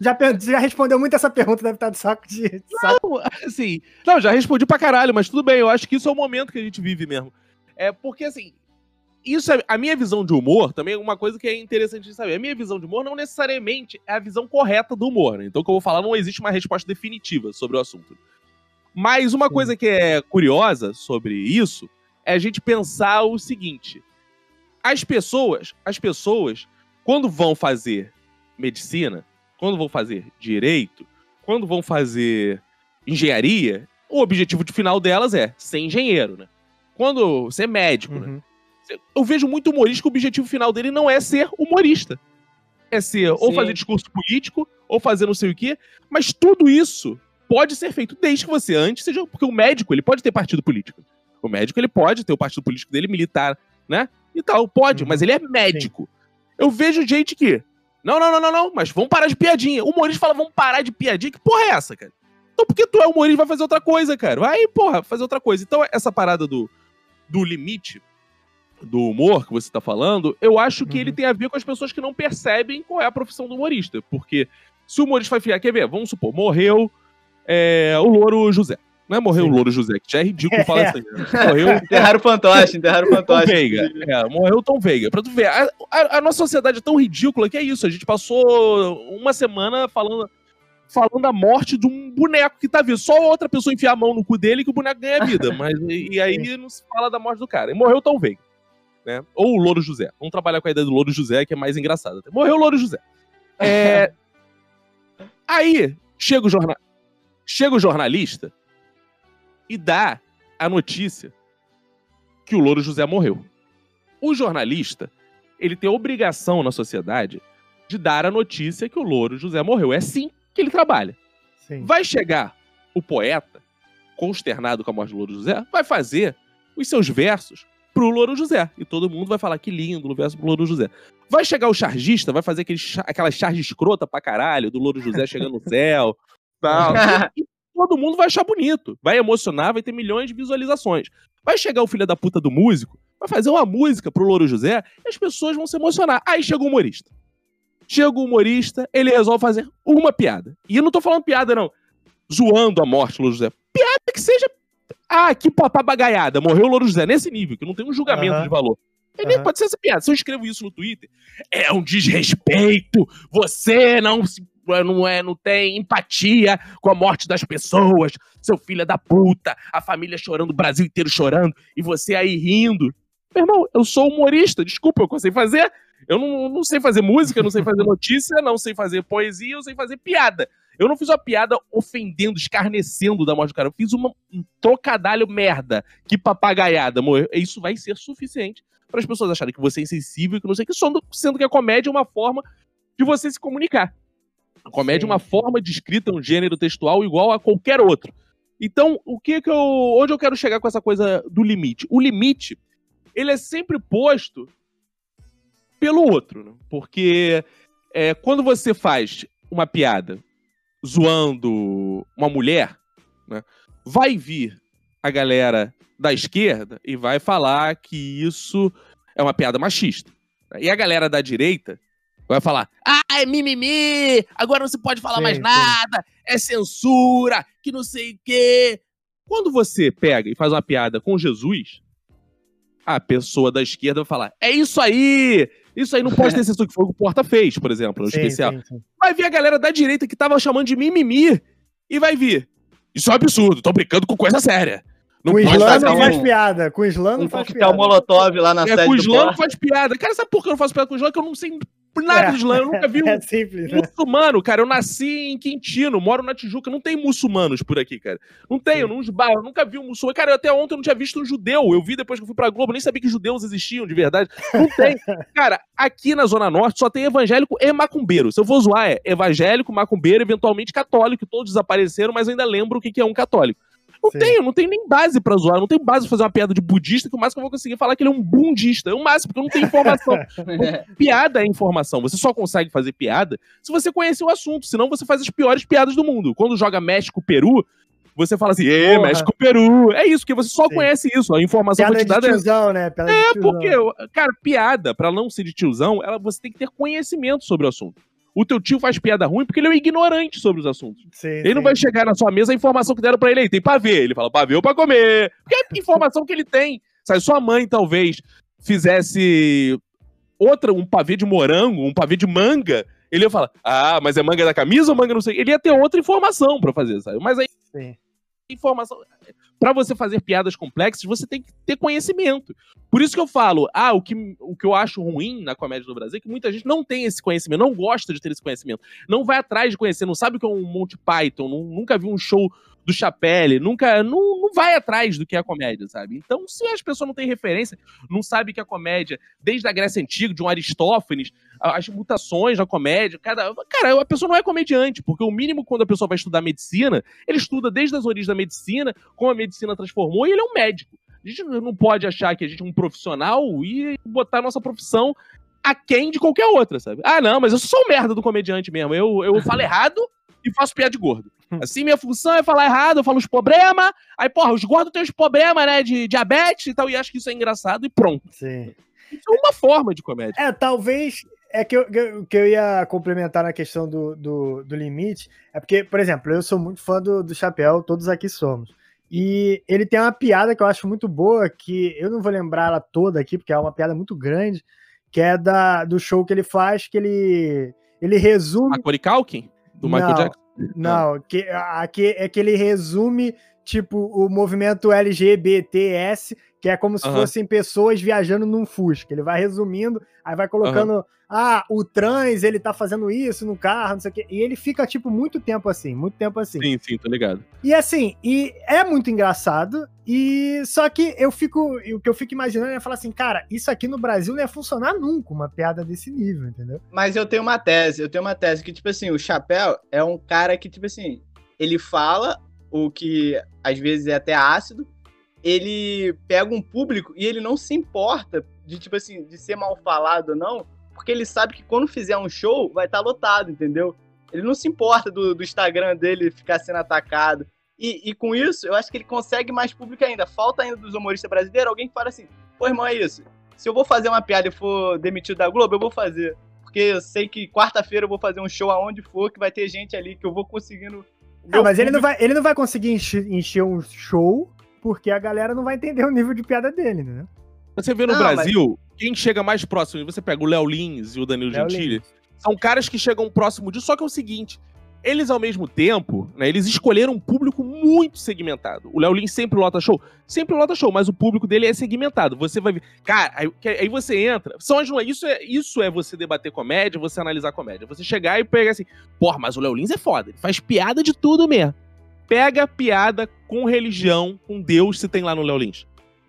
Já, já respondeu muito essa pergunta, deve estar de saco de. [laughs] Não, assim. Não, já respondi pra caralho, mas tudo bem, eu acho que isso é o momento que a gente vive mesmo. É porque, assim, isso é, a minha visão de humor também é uma coisa que é interessante de saber. A minha visão de humor não necessariamente é a visão correta do humor. Né? Então, o que eu vou falar, não existe uma resposta definitiva sobre o assunto. Mas uma coisa que é curiosa sobre isso é a gente pensar o seguinte: as pessoas, as pessoas, quando vão fazer medicina, quando vão fazer direito, quando vão fazer engenharia, o objetivo de final delas é ser engenheiro, né? Quando ser médico, né? uhum. né? eu vejo muito humorista que o objetivo final dele não é ser humorista. É ser Sim. ou fazer discurso político, ou fazer não sei o quê. Mas tudo isso pode ser feito desde que você antes seja. Porque o médico, ele pode ter partido político. O médico, ele pode ter o partido político dele, militar, né? E tal, pode, uhum. mas ele é médico. Sim. Eu vejo gente que. Não, não, não, não, não, mas vamos parar de piadinha. O humorista fala, vamos parar de piadinha. Que porra é essa, cara? Então, porque tu é humorista, vai fazer outra coisa, cara. Vai, porra, fazer outra coisa. Então, essa parada do, do limite do humor que você está falando, eu acho que uhum. ele tem a ver com as pessoas que não percebem qual é a profissão do humorista. Porque se o humorista vai ficar, quer ver? Vamos supor, morreu é, o Louro José. Não é morreu Sim. o Louro José, que já é ridículo falar assim. Morreu. [laughs] Enterraram o fantoche, enterraram o fantoche. Tom Veiga. É, morreu o Tom Veiga. Pra tu ver, a, a, a, nossa sociedade é tão ridícula que é isso. A gente passou uma semana falando, falando a morte de um boneco que tá vivo. Só outra pessoa enfiar a mão no cu dele que o boneco ganha vida. Mas, e, e aí não se fala da morte do cara. E morreu o Tom Veiga né? Ou o Louro José. Vamos trabalhar com a ideia do Louro José, que é mais engraçado. Morreu o Louro José. É... [laughs] Aí, chega o, jornal... chega o jornalista e dá a notícia que o Louro José morreu. O jornalista, ele tem a obrigação na sociedade de dar a notícia que o Louro José morreu. É assim que ele trabalha. Sim. Vai chegar o poeta, consternado com a morte do Louro José, vai fazer os seus versos pro Louro José. E todo mundo vai falar que lindo, o verso pro Louro José. Vai chegar o chargista, vai fazer aquele, aquela charge escrota pra caralho, do Louro José chegando no céu. [laughs] Tal. e todo mundo vai achar bonito. Vai emocionar, vai ter milhões de visualizações. Vai chegar o filho da puta do músico, vai fazer uma música pro Louro José e as pessoas vão se emocionar. Aí chega o humorista. Chega o humorista, ele resolve fazer uma piada. E eu não tô falando piada, não. Zoando a morte do Louro José. Piada que seja. Ah, que papagaiada. Morreu o Louro José. Nesse nível, que não tem um julgamento uhum. de valor. Ele uhum. pode ser essa piada. Se eu escrevo isso no Twitter, é um desrespeito. Você não se não, é, não tem empatia com a morte das pessoas, seu filho é da puta, a família chorando, o Brasil inteiro chorando, e você aí rindo. Meu irmão, eu sou humorista, desculpa, eu sei fazer. Eu não, não sei fazer música, não sei fazer notícia, não sei fazer poesia, eu sei fazer piada. Eu não fiz uma piada ofendendo, escarnecendo da morte do cara. Eu fiz uma, um trocadalho merda. Que papagaiada, amor. Isso vai ser suficiente para as pessoas acharem que você é insensível, que não sei o que, sendo que a comédia é uma forma de você se comunicar. A comédia Sim. é uma forma de escrita, um gênero textual igual a qualquer outro. Então, o que que eu, onde eu quero chegar com essa coisa do limite? O limite, ele é sempre posto pelo outro, né? porque é, quando você faz uma piada zoando uma mulher, né, vai vir a galera da esquerda e vai falar que isso é uma piada machista. E a galera da direita Vai falar, ah, é mimimi, agora não se pode falar sim, mais nada, sim. é censura, que não sei o quê. Quando você pega e faz uma piada com Jesus, a pessoa da esquerda vai falar, é isso aí, isso aí não pode ter [laughs] censura, que foi o que o Porta fez, por exemplo, no sim, especial. Vai vir a galera da direita que tava chamando de mimimi e vai vir. Isso é um absurdo, tô brincando com coisa séria. Não com o Islã não faz piada. Com o Islã não faz piada. o Molotov lá na é, sede com o Islã não faz piada. Cara, sabe por que eu não faço piada com o Islã? Que eu não sei nada é, de Islã. Eu nunca vi [laughs] um é simples, né? muçulmano, cara. Eu nasci em Quintino, moro na Tijuca. Não tem muçulmanos por aqui, cara. Não tenho, nos bairros. Eu nunca vi um muçulmano. Cara, até ontem eu não tinha visto um judeu. Eu vi depois que eu fui pra Globo. Nem sabia que judeus existiam de verdade. Não tem. [laughs] cara, aqui na Zona Norte só tem evangélico e macumbeiro. Se eu vou zoar, é evangélico, macumbeiro, eventualmente católico. Todos desapareceram, mas eu ainda lembro o que é um católico. Não Sim. tenho, não tenho nem base pra zoar, não tenho base pra fazer uma piada de budista, que o máximo que eu vou conseguir falar é que ele é um bundista. É o máximo, porque eu não tenho informação. [laughs] piada é informação. Você só consegue fazer piada se você conhece o assunto, senão você faz as piores piadas do mundo. Quando joga México-Peru, você fala assim, Ê, México, Peru. É isso, porque você só Sim. conhece isso. A informação piada foi te dada. Tiozão, né? Piada é, porque, cara, piada, pra não ser de tiozão, ela, você tem que ter conhecimento sobre o assunto o teu tio faz piada ruim porque ele é um ignorante sobre os assuntos. Sim, ele sim. não vai chegar na sua mesa a informação que deram para ele aí, tem pra ver. Ele fala, pra ver ou pra comer. Porque é a informação que ele tem. Sabe, sua mãe talvez fizesse outra, um pavê de morango, um pavê de manga, ele ia falar, ah, mas é manga da camisa ou manga não sei. Ele ia ter outra informação para fazer, sabe? Mas aí. Sim informação. Para você fazer piadas complexas, você tem que ter conhecimento. Por isso que eu falo, ah, o que, o que eu acho ruim na comédia do Brasil é que muita gente não tem esse conhecimento, não gosta de ter esse conhecimento, não vai atrás de conhecer, não sabe o que é um Monty Python, não, nunca viu um show do Chapelle, nunca, não, não vai atrás do que é a comédia, sabe? Então, se as pessoas não têm referência, não sabem que a comédia, desde a Grécia Antiga, de um Aristófanes, as mutações da comédia, cada. Cara, a pessoa não é comediante, porque o mínimo quando a pessoa vai estudar medicina, ele estuda desde as origens da medicina, como a medicina transformou, e ele é um médico. A gente não pode achar que a gente é um profissional e botar a nossa profissão aquém de qualquer outra, sabe? Ah, não, mas eu sou um merda do comediante mesmo. Eu, eu falo errado e faço piada de gordo. [laughs] Assim, minha função é falar errado, eu falo os problemas, aí, porra, os gordos têm os problemas, né, de diabetes e tal, e acho que isso é engraçado e pronto. Sim. Isso é uma forma de comédia. É, talvez é que eu, que eu ia complementar na questão do, do, do, limite, é porque, por exemplo, eu sou muito fã do, do Chapéu, todos aqui somos. E ele tem uma piada que eu acho muito boa, que eu não vou lembrar ela toda aqui, porque é uma piada muito grande, que é da, do show que ele faz, que ele, ele resume... Macaulay Culkin? Do Michael não, Jackson? Não, que, aqui é que ele resume, tipo, o movimento LGBTS, que é como se uhum. fossem pessoas viajando num Fusca. Ele vai resumindo, aí vai colocando, uhum. ah, o trans, ele tá fazendo isso no carro, não sei o quê. E ele fica, tipo, muito tempo assim, muito tempo assim. Sim, sim, tô ligado. E assim, e é muito engraçado, e só que eu fico, o que eu fico imaginando é falar assim, cara, isso aqui no Brasil não ia funcionar nunca, uma piada desse nível, entendeu? Mas eu tenho uma tese, eu tenho uma tese que, tipo assim, o Chapéu é um cara que, tipo assim, ele fala o que às vezes é até ácido, ele pega um público e ele não se importa de, tipo assim, de ser mal falado ou não, porque ele sabe que quando fizer um show, vai estar tá lotado, entendeu? Ele não se importa do, do Instagram dele ficar sendo atacado. E, e, com isso, eu acho que ele consegue mais público ainda. Falta ainda dos humoristas brasileiros alguém que fala assim: pô, irmão, é isso. Se eu vou fazer uma piada e for demitido da Globo, eu vou fazer. Porque eu sei que quarta-feira eu vou fazer um show aonde for, que vai ter gente ali, que eu vou conseguindo. Não, mas ele não, vai, ele não vai conseguir encher, encher um show porque a galera não vai entender o nível de piada dele, né? Você vê no não, Brasil, mas... quem chega mais próximo, você pega o Léo Lins e o Danilo Léo Gentili, Lins. são caras que chegam próximo disso, só que é o seguinte, eles, ao mesmo tempo, né, eles escolheram um público muito segmentado. O Léo Lins sempre lota show? Sempre lota show, mas o público dele é segmentado. Você vai ver. Cara, aí, aí você entra. São as, isso, é, isso é você debater comédia, você analisar comédia. Você chegar e pegar assim, porra, mas o Léo Lins é foda. Ele faz piada de tudo mesmo. Pega piada com religião, com Deus, se tem lá no Léo Lins.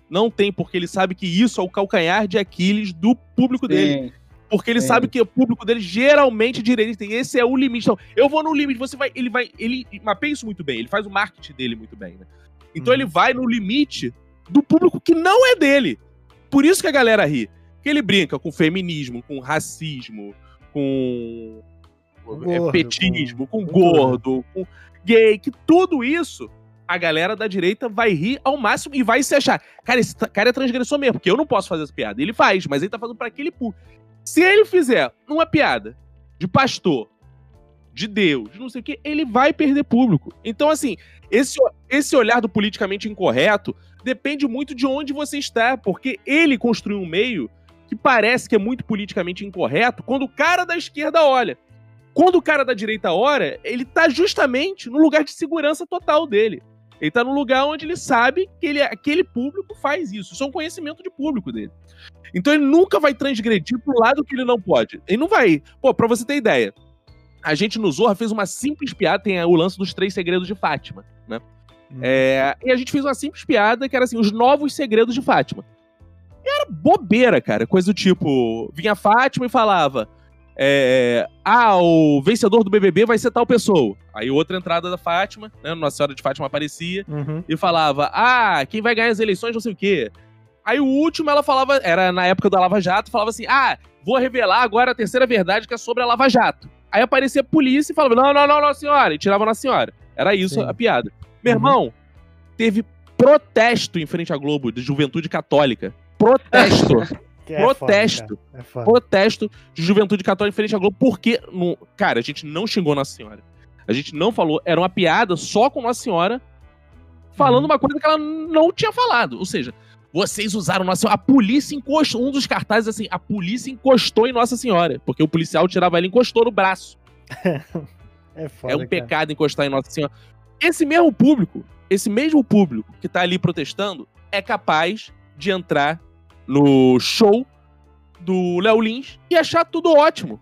Não tem, porque ele sabe que isso é o calcanhar de Aquiles do público Sim. dele. Porque ele é. sabe que o público dele geralmente direita. E esse é o limite. Então, eu vou no limite, você vai. Ele vai. Ele mapeia isso muito bem, ele faz o marketing dele muito bem, né? Então hum. ele vai no limite do público que não é dele. Por isso que a galera ri. Que ele brinca com feminismo, com racismo, com gordo, petismo, com, com gordo, com gay, que tudo isso a galera da direita vai rir ao máximo e vai se achar. Cara, esse cara é transgressor mesmo, porque eu não posso fazer essa piada. Ele faz, mas ele tá fazendo para aquele público. Se ele fizer uma piada de pastor, de Deus, de não sei o que, ele vai perder público. Então, assim, esse, esse olhar do politicamente incorreto depende muito de onde você está, porque ele construiu um meio que parece que é muito politicamente incorreto quando o cara da esquerda olha. Quando o cara da direita olha, ele tá justamente no lugar de segurança total dele. Ele tá no lugar onde ele sabe que ele, aquele público faz isso. Isso é um conhecimento de público dele. Então ele nunca vai transgredir pro lado que ele não pode. Ele não vai. Pô, pra você ter ideia, a gente no Zorra fez uma simples piada, tem o lance dos três segredos de Fátima, né? Hum. É, e a gente fez uma simples piada que era assim, os novos segredos de Fátima. E era bobeira, cara. Coisa do tipo, vinha Fátima e falava: é, ah, o vencedor do BBB vai ser tal pessoa. Aí outra entrada da Fátima, né, Nossa Senhora de Fátima aparecia uhum. e falava, ah, quem vai ganhar as eleições não sei o quê. Aí o último ela falava, era na época da Lava Jato, falava assim, ah, vou revelar agora a terceira verdade que é sobre a Lava Jato. Aí aparecia a polícia e falava, não, não, não, não, senhora, e tirava na senhora. Era isso Sim. a piada. Meu uhum. irmão, teve protesto em frente à Globo de juventude católica. Protesto. [laughs] É protesto. É foda, é protesto de juventude católica frente à Globo, porque, no, cara, a gente não xingou Nossa Senhora. A gente não falou, era uma piada só com Nossa Senhora, falando uhum. uma coisa que ela não tinha falado. Ou seja, vocês usaram Nossa Senhora. A polícia encostou, um dos cartazes assim, a polícia encostou em Nossa Senhora, porque o policial tirava ela e encostou no braço. [laughs] é foda, É um cara. pecado encostar em Nossa Senhora. Esse mesmo público, esse mesmo público que tá ali protestando, é capaz de entrar no show do Léo Lins e achar tudo ótimo.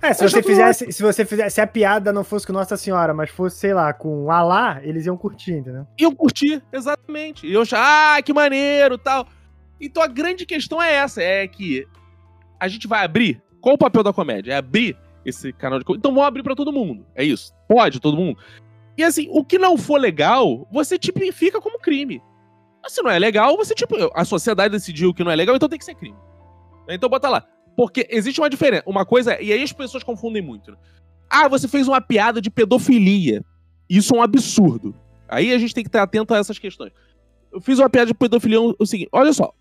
É, se você, fizesse, se você fizesse, se a piada não fosse com Nossa Senhora, mas fosse, sei lá, com Alá, eles iam curtir, entendeu? Iam curtir, exatamente. Iam achar, ah, que maneiro tal. Então a grande questão é essa: é que a gente vai abrir. Qual o papel da comédia? É abrir esse canal de comédia. Então vamos abrir para todo mundo. É isso. Pode, todo mundo. E assim, o que não for legal, você tipifica como crime. Mas se não é legal, você, tipo, a sociedade decidiu que não é legal, então tem que ser crime. Então bota lá. Porque existe uma diferença. Uma coisa. E aí as pessoas confundem muito. Né? Ah, você fez uma piada de pedofilia. Isso é um absurdo. Aí a gente tem que estar atento a essas questões. Eu fiz uma piada de pedofilia. O seguinte, olha só.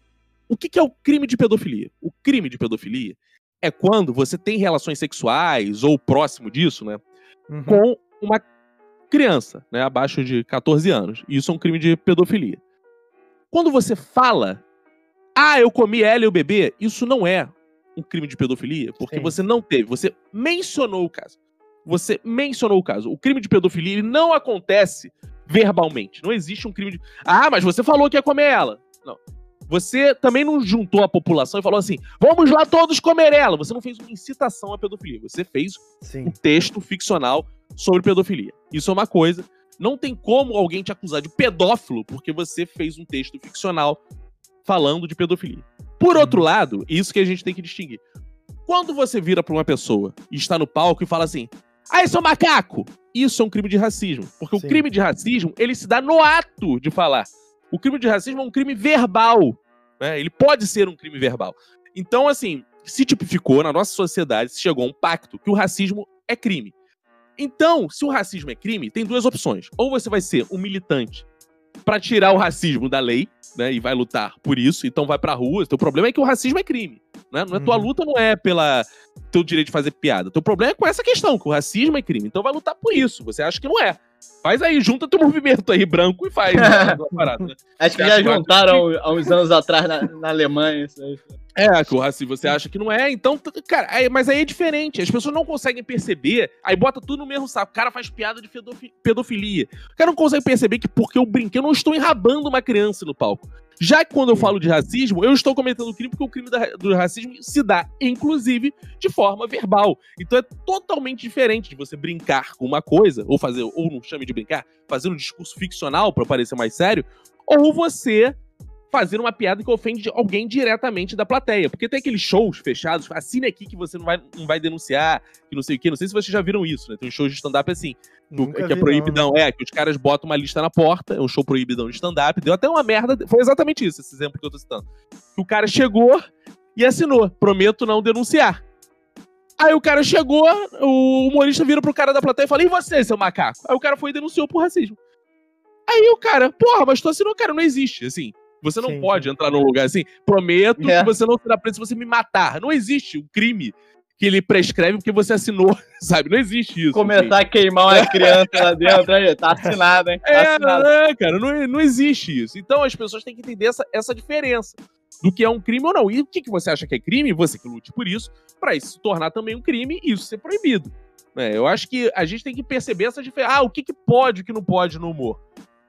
O que, que é o crime de pedofilia? O crime de pedofilia é quando você tem relações sexuais ou próximo disso, né? Uhum. Com uma criança, né? Abaixo de 14 anos. Isso é um crime de pedofilia. Quando você fala, ah, eu comi ela e o bebê, isso não é um crime de pedofilia, porque Sim. você não teve, você mencionou o caso. Você mencionou o caso. O crime de pedofilia ele não acontece verbalmente. Não existe um crime de. Ah, mas você falou que ia comer ela. Não. Você também não juntou a população e falou assim: vamos lá todos comer ela. Você não fez uma incitação à pedofilia. Você fez Sim. um texto ficcional sobre pedofilia. Isso é uma coisa. Não tem como alguém te acusar de pedófilo porque você fez um texto ficcional falando de pedofilia. Por outro lado, isso que a gente tem que distinguir. Quando você vira para uma pessoa e está no palco e fala assim: "Ah, isso é um macaco!" Isso é um crime de racismo, porque Sim. o crime de racismo, ele se dá no ato de falar. O crime de racismo é um crime verbal. Né? Ele pode ser um crime verbal. Então, assim, se tipificou na nossa sociedade, se chegou a um pacto que o racismo é crime. Então, se o racismo é crime, tem duas opções. Ou você vai ser um militante para tirar o racismo da lei, né, e vai lutar por isso, então vai pra rua. O problema é que o racismo é crime, né? Não é, Tua uhum. luta não é pela teu direito de fazer piada. Teu problema é com essa questão, que o racismo é crime. Então vai lutar por isso. Você acha que não é. Faz aí, junta teu movimento aí branco e faz. Né, [laughs] parada, né? Acho que já juntaram [laughs] há uns anos atrás na, na Alemanha isso aí. É, que o racismo você acha que não é, então, cara, aí, mas aí é diferente. As pessoas não conseguem perceber, aí bota tudo no mesmo saco. O cara faz piada de pedofilia. O cara não consegue perceber que porque eu brinquei, eu não estou enrabando uma criança no palco. Já que quando eu falo de racismo, eu estou cometendo crime porque o crime da, do racismo se dá, inclusive, de forma verbal. Então é totalmente diferente de você brincar com uma coisa, ou fazer, ou não chame de brincar, fazer um discurso ficcional para parecer mais sério, ou você fazer uma piada que ofende alguém diretamente da plateia. Porque tem aqueles shows fechados, assine aqui que você não vai, não vai denunciar, que não sei o quê. Não sei se vocês já viram isso, né? Tem um show de stand-up assim, do, que é proibidão. Não. É, que os caras botam uma lista na porta, é um show proibidão de stand-up. Deu até uma merda. Foi exatamente isso, esse exemplo que eu tô citando. O cara chegou e assinou: prometo não denunciar. Aí o cara chegou, o humorista vira pro cara da plateia e fala: E você, seu macaco? Aí o cara foi e denunciou por racismo. Aí o cara, porra, mas tu assinou, cara, não existe. Assim, você não sim, pode sim. entrar num lugar assim. Prometo é. que você não será preso se você me matar. Não existe um crime que ele prescreve porque você assinou, [laughs] sabe? Não existe isso. Começar assim. a queimar uma criança lá dentro, aí, tá assinado, hein? Tá é, assinado. é, cara, não, não existe isso. Então as pessoas têm que entender essa, essa diferença do que é um crime ou não. E o que, que você acha que é crime, você que lute por isso, para isso se tornar também um crime e isso ser proibido. É, eu acho que a gente tem que perceber essa diferença. Ah, o que, que pode e o que não pode no humor?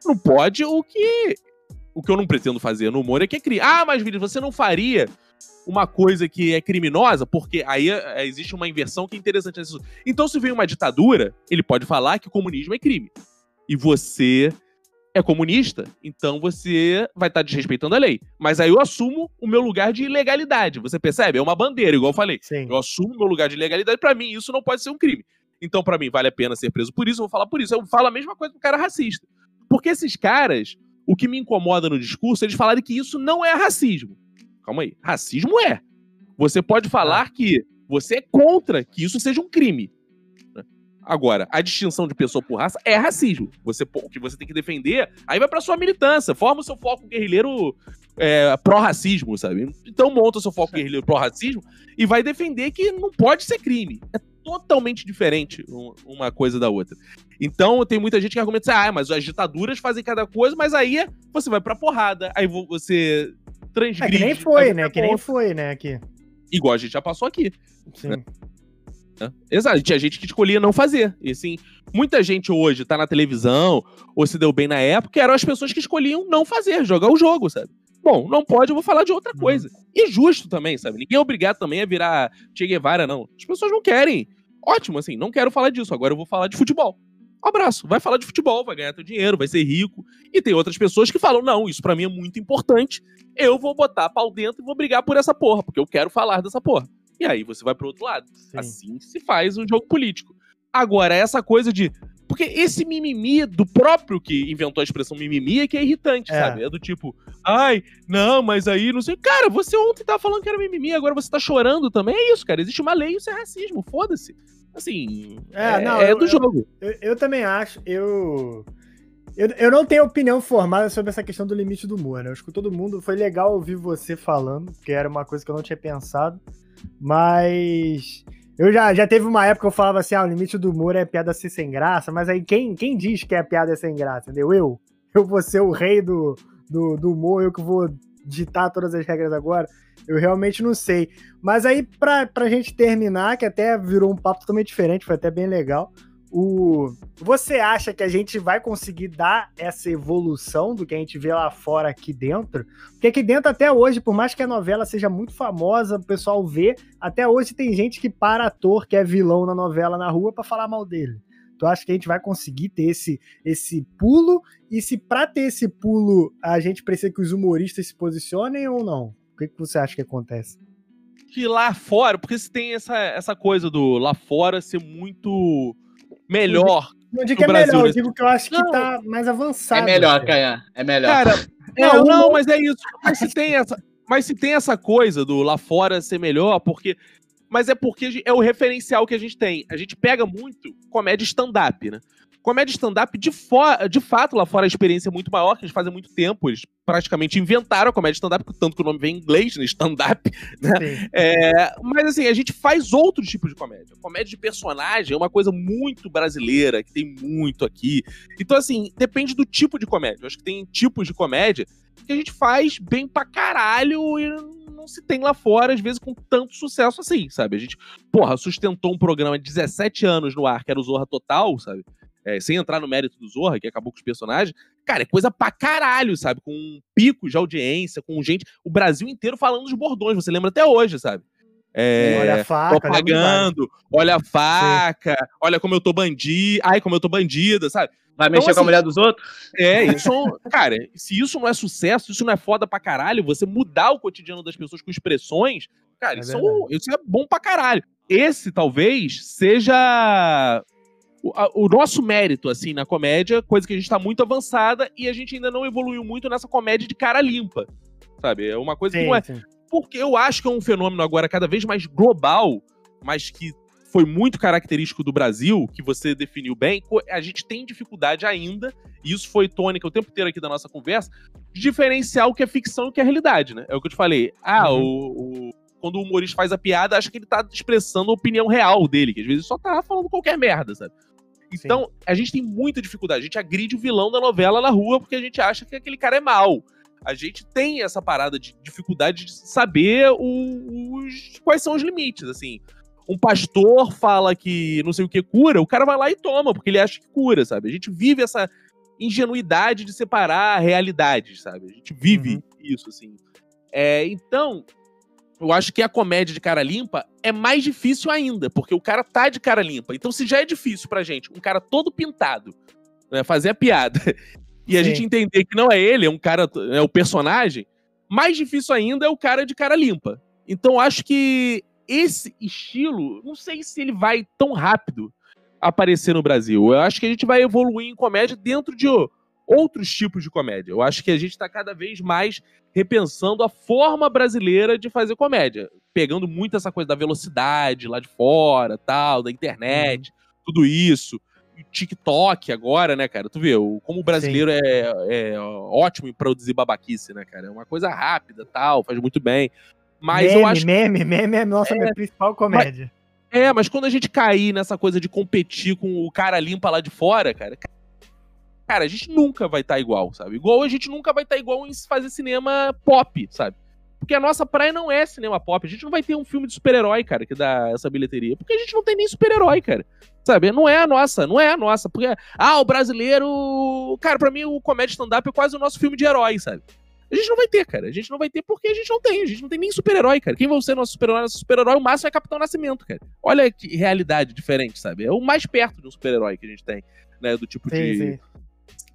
Não pode o que o que eu não pretendo fazer no humor é que é crime. Ah, mas Vinícius, você não faria uma coisa que é criminosa? Porque aí é, existe uma inversão que é interessante. Então, se vem uma ditadura, ele pode falar que o comunismo é crime. E você é comunista, então você vai estar desrespeitando a lei. Mas aí eu assumo o meu lugar de ilegalidade. Você percebe? É uma bandeira, igual eu falei. Sim. Eu assumo o meu lugar de ilegalidade. Para mim, isso não pode ser um crime. Então, para mim, vale a pena ser preso por isso. Eu vou falar por isso. Eu falo a mesma coisa pro cara racista. Porque esses caras o que me incomoda no discurso é eles falarem que isso não é racismo. Calma aí. Racismo é. Você pode falar que você é contra que isso seja um crime. Agora, a distinção de pessoa por raça é racismo. Você, o que você tem que defender, aí vai pra sua militância. Forma o seu foco guerrilheiro é, pró-racismo, sabe? Então monta o seu foco guerrilheiro pró-racismo e vai defender que não pode ser crime. É totalmente diferente uma coisa da outra. Então tem muita gente que argumenta assim, ah, mas as ditaduras fazem cada coisa, mas aí você vai pra porrada, aí você transgride. É que nem foi, né? Que nem foi, né? Aqui. Igual a gente já passou aqui. Sim. Né? Exato, tinha gente que escolhia não fazer. E assim, muita gente hoje tá na televisão, ou se deu bem na época, eram as pessoas que escolhiam não fazer, jogar o jogo, sabe? Bom, não pode, eu vou falar de outra coisa. E justo também, sabe? Ninguém é obrigado também a virar Che Guevara, não. As pessoas não querem. Ótimo, assim, não quero falar disso. Agora eu vou falar de futebol. Um abraço. Vai falar de futebol, vai ganhar teu dinheiro, vai ser rico. E tem outras pessoas que falam: não, isso para mim é muito importante. Eu vou botar pau dentro e vou brigar por essa porra, porque eu quero falar dessa porra. E aí você vai pro outro lado. Sim. Assim se faz um jogo político. Agora, essa coisa de porque esse mimimi do próprio que inventou a expressão mimimi é que é irritante, é. sabe? É do tipo, ai, não, mas aí não sei. Cara, você ontem tava falando que era mimimi, agora você tá chorando também. É isso, cara. Existe uma lei isso é racismo, foda-se. Assim, é, é, não, é eu, do jogo. Eu, eu, eu, também acho. Eu, eu. Eu não tenho opinião formada sobre essa questão do limite do humor, né? Eu acho que todo mundo. Foi legal ouvir você falando, porque era uma coisa que eu não tinha pensado. Mas eu já, já teve uma época que eu falava assim, ah, o limite do humor é piada ser sem graça, mas aí quem, quem diz que a piada é sem graça, entendeu? Eu? Eu vou ser o rei do, do, do humor, eu que vou ditar todas as regras agora. Eu realmente não sei. Mas aí, pra, pra gente terminar, que até virou um papo totalmente diferente, foi até bem legal. O... Você acha que a gente vai conseguir dar essa evolução do que a gente vê lá fora aqui dentro? Porque aqui dentro, até hoje, por mais que a novela seja muito famosa, o pessoal vê, até hoje tem gente que para ator que é vilão na novela na rua para falar mal dele. Tu acha que a gente vai conseguir ter esse, esse pulo? E se para ter esse pulo a gente precisa que os humoristas se posicionem ou não? O que, que você acha que acontece? Que lá fora, porque se tem essa, essa coisa do lá fora ser muito melhor. Não digo que é Brasil, melhor, eu digo que eu acho que não, tá mais avançado. É melhor, Canhã. É melhor. Cara, É, não, não, mas é isso. Mas se tem essa, mas se tem essa coisa do lá fora ser melhor, porque mas é porque é o referencial que a gente tem. A gente pega muito comédia stand-up, né? Comédia stand-up, de, de fato, lá fora a experiência é muito maior, que eles fazem muito tempo, eles praticamente inventaram a comédia stand-up, tanto que o nome vem em inglês, né? Stand-up, né? É, mas assim, a gente faz outro tipo de comédia. Comédia de personagem é uma coisa muito brasileira, que tem muito aqui. Então, assim, depende do tipo de comédia. Eu acho que tem tipos de comédia que a gente faz bem pra caralho e não se tem lá fora, às vezes, com tanto sucesso assim, sabe? A gente, porra, sustentou um programa de 17 anos no ar, que era o Zorra Total, sabe? É, sem entrar no mérito do Zorra, que acabou com os personagens, cara, é coisa pra caralho, sabe? Com um pico de audiência, com gente, o Brasil inteiro falando dos bordões, você lembra até hoje, sabe? É, olha a faca, propagando, olha a faca, Sim. olha como eu tô bandido, ai, como eu tô bandida, sabe? Vai então, mexer assim, com a assim, mulher dos outros? É, isso, cara, se isso não é sucesso, isso não é foda pra caralho, você mudar o cotidiano das pessoas com expressões, cara, é isso, é, isso é bom pra caralho. Esse talvez seja o, a, o, nosso mérito, assim, na comédia, coisa que a gente tá muito avançada e a gente ainda não evoluiu muito nessa comédia de cara limpa. Sabe? É uma coisa sim, que não é. Sim. Porque eu acho que é um fenômeno agora cada vez mais global, mas que foi muito característico do Brasil, que você definiu bem, a gente tem dificuldade ainda, e isso foi tônica o tempo inteiro aqui da nossa conversa, de diferenciar o que é ficção e o que é realidade, né? É o que eu te falei. Ah, uhum. o, o, quando o humorista faz a piada, acha que ele tá expressando a opinião real dele, que às vezes só tá falando qualquer merda, sabe? Então, Sim. a gente tem muita dificuldade. A gente agride o vilão da novela na rua porque a gente acha que aquele cara é mal. A gente tem essa parada de dificuldade de saber os, quais são os limites, assim. Um pastor fala que não sei o que cura, o cara vai lá e toma, porque ele acha que cura, sabe? A gente vive essa ingenuidade de separar realidades, sabe? A gente vive uhum. isso, assim. É, então, eu acho que a comédia de cara limpa é mais difícil ainda, porque o cara tá de cara limpa. Então, se já é difícil pra gente, um cara todo pintado, né, fazer a piada, [laughs] e a gente entender que não é ele, é um cara, é o personagem, mais difícil ainda é o cara de cara limpa. Então, acho que esse estilo, não sei se ele vai tão rápido aparecer no Brasil. Eu acho que a gente vai evoluir em comédia dentro de outros tipos de comédia. Eu acho que a gente está cada vez mais repensando a forma brasileira de fazer comédia, pegando muito essa coisa da velocidade lá de fora, tal, da internet, uhum. tudo isso. E TikTok agora, né, cara? Tu vê como o brasileiro é, é, ótimo em produzir babaquice, né, cara? É uma coisa rápida, tal, faz muito bem. Mas meme, eu acho. Meme, meme é a nossa é, principal comédia. Mas, é, mas quando a gente cair nessa coisa de competir com o cara limpa lá de fora, cara, cara, a gente nunca vai estar tá igual, sabe? Igual a gente nunca vai estar tá igual em fazer cinema pop, sabe? Porque a nossa praia não é cinema pop. A gente não vai ter um filme de super-herói, cara, que dá essa bilheteria. Porque a gente não tem nem super-herói, cara. Sabe? Não é a nossa, não é a nossa. Porque, ah, o brasileiro. Cara, pra mim o comédia stand-up é quase o nosso filme de herói, sabe? A gente não vai ter, cara. A gente não vai ter porque a gente não tem. A gente não tem nem super-herói, cara. Quem vai ser nosso super-herói? Nosso super-herói, o máximo é Capitão Nascimento, cara. Olha que realidade diferente, sabe? É o mais perto de um super-herói que a gente tem, né? Do tipo sim, de. Sim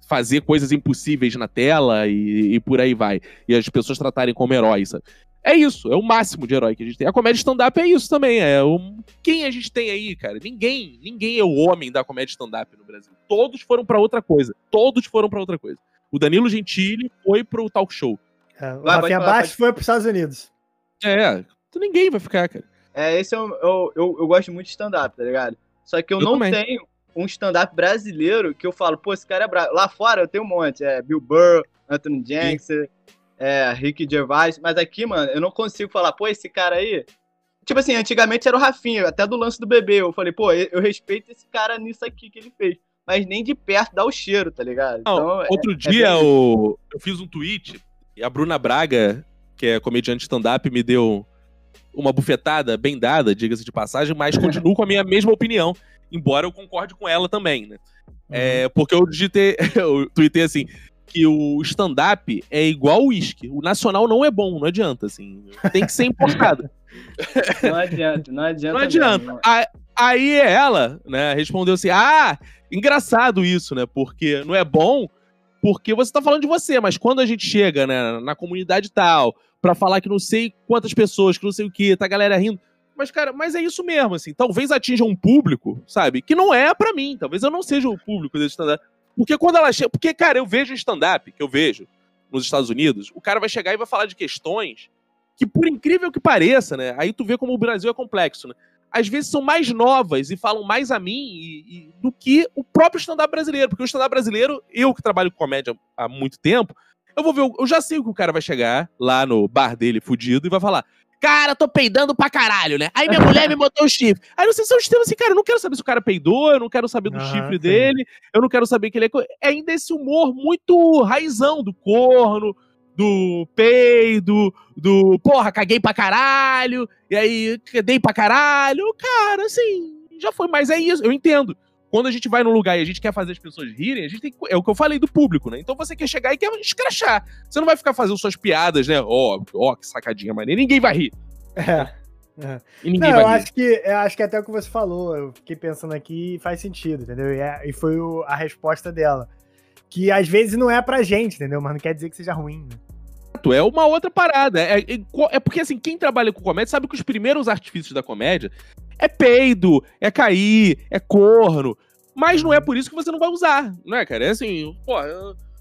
fazer coisas impossíveis na tela e, e, por aí vai. E as pessoas tratarem como heróis. Sabe? É isso, é o máximo de herói que a gente tem. A comédia stand-up é isso também. É o... Quem a gente tem aí, cara? Ninguém, ninguém é o homem da comédia stand-up no Brasil. Todos foram para outra coisa. Todos foram para outra coisa. O Danilo Gentili foi pro talk show. É, o Rafinha Baixo foi pros Estados Unidos. É, então ninguém vai ficar, cara. É, esse é o, eu, eu, eu gosto muito de stand-up, tá ligado? Só que eu, eu não também. tenho um stand-up brasileiro que eu falo, pô, esse cara é bravo. Lá fora eu tenho um monte, é Bill Burr, Anthony Jensen, é, Rick Gervais, mas aqui, mano, eu não consigo falar, pô, esse cara aí. Tipo assim, antigamente era o Rafinha, até do lance do bebê. Eu falei, pô, eu respeito esse cara nisso aqui que ele fez. Mas nem de perto dá o cheiro, tá ligado? Não, então, outro é, dia é eu, eu fiz um tweet e a Bruna Braga, que é comediante stand-up, me deu uma bufetada bem dada, diga-se de passagem, mas [laughs] continuo com a minha mesma opinião embora eu concorde com ela também, né? Uhum. É, porque eu digitei, [laughs] eu tuitei assim, que o stand-up é igual o uísque. O nacional não é bom, não adianta, assim. Tem que ser importado. [laughs] não adianta, não adianta. Não adianta. Mesmo. Aí ela, né, respondeu assim: ah, engraçado isso, né? Porque não é bom porque você tá falando de você, mas quando a gente chega, né, na comunidade tal, para falar que não sei quantas pessoas, que não sei o que, tá a galera rindo, mas, cara, mas é isso mesmo, assim. Talvez atinja um público, sabe? Que não é para mim. Talvez eu não seja o público desse stand-up. Porque quando ela chega. Porque, cara, eu vejo stand-up, que eu vejo. nos Estados Unidos, o cara vai chegar e vai falar de questões que, por incrível que pareça, né? Aí tu vê como o Brasil é complexo, né? Às vezes são mais novas e falam mais a mim e, e, do que o próprio stand-up brasileiro. Porque o stand-up brasileiro, eu que trabalho com comédia há muito tempo, eu vou ver, eu já sei que o cara vai chegar lá no bar dele, fudido, e vai falar: Cara, tô peidando pra caralho, né? Aí minha mulher me [laughs] botou o chifre. Aí você são os temas assim, cara, eu não quero saber se o cara peidou, eu não quero saber do ah, chifre sim. dele, eu não quero saber que ele é. É ainda esse humor muito raizão do corno, do peido, do porra, caguei pra caralho, e aí dei pra caralho. Cara, assim, já foi, mas é isso, eu entendo quando a gente vai num lugar e a gente quer fazer as pessoas rirem, a gente tem que, É o que eu falei do público, né? Então você quer chegar e quer escrachar. Você não vai ficar fazendo suas piadas, né? Ó, oh, ó, oh, que sacadinha maneira. Ninguém vai rir. É. é. E ninguém não, vai eu rir. acho que eu acho que até o que você falou, eu fiquei pensando aqui e faz sentido, entendeu? E, é, e foi o, a resposta dela. Que às vezes não é pra gente, entendeu? Mas não quer dizer que seja ruim, né? É uma outra parada. É, é, é, porque, assim, quem trabalha com comédia sabe que os primeiros artifícios da comédia é peido, é cair, é corno. Mas não é por isso que você não vai usar, né, cara? É assim, pô.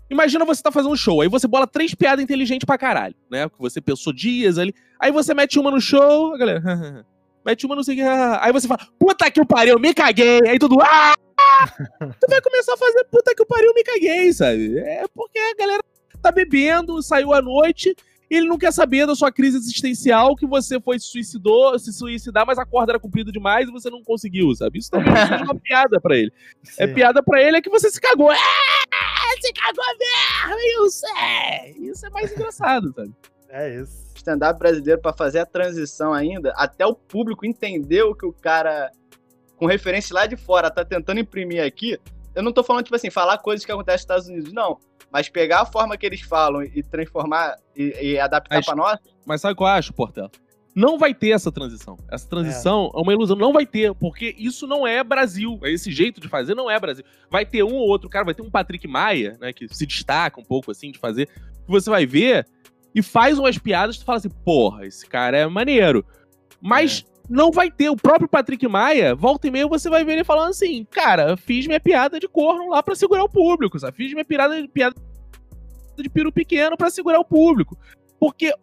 Imagina você tá fazendo um show, aí você bola três piadas inteligentes pra caralho, né? Que você pensou dias ali. Aí você mete uma no show, a galera. [laughs] mete uma no sei [laughs] Aí você fala, puta que o pariu, me caguei. Aí tudo. Ah! [laughs] tu vai começar a fazer puta que o pariu, me caguei, sabe? É porque a galera tá bebendo, saiu à noite, ele não quer saber da sua crise existencial que você foi se suicidou, se suicidar, mas a corda era comprida demais e você não conseguiu, sabe? Isso também é uma [laughs] piada para ele. É Sim. É piada para ele é que você se cagou. É, se cagou mesmo, eu sei. Isso é mais engraçado, sabe? É isso. Stand-up brasileiro para fazer a transição ainda, até o público entender o que o cara com referência lá de fora tá tentando imprimir aqui. Eu não tô falando tipo assim, falar coisas que acontecem nos Estados Unidos, não mas pegar a forma que eles falam e transformar e, e adaptar mas, pra nós. Mas sabe o que eu acho, Portela? Não vai ter essa transição. Essa transição é. é. uma ilusão. Não vai ter, porque isso não é Brasil. Esse jeito de fazer não é Brasil. Vai ter um ou outro cara, vai ter um Patrick Maia, né, que se destaca um pouco assim de fazer, que você vai ver e faz umas piadas e tu fala assim, porra, esse cara é maneiro. Mas é não vai ter. O próprio Patrick Maia, volta e meia, você vai ver ele falando assim: cara, fiz minha piada de corno lá para segurar o público, sabe? Fiz minha piada de, piada de peru pequeno para segurar o público. Porque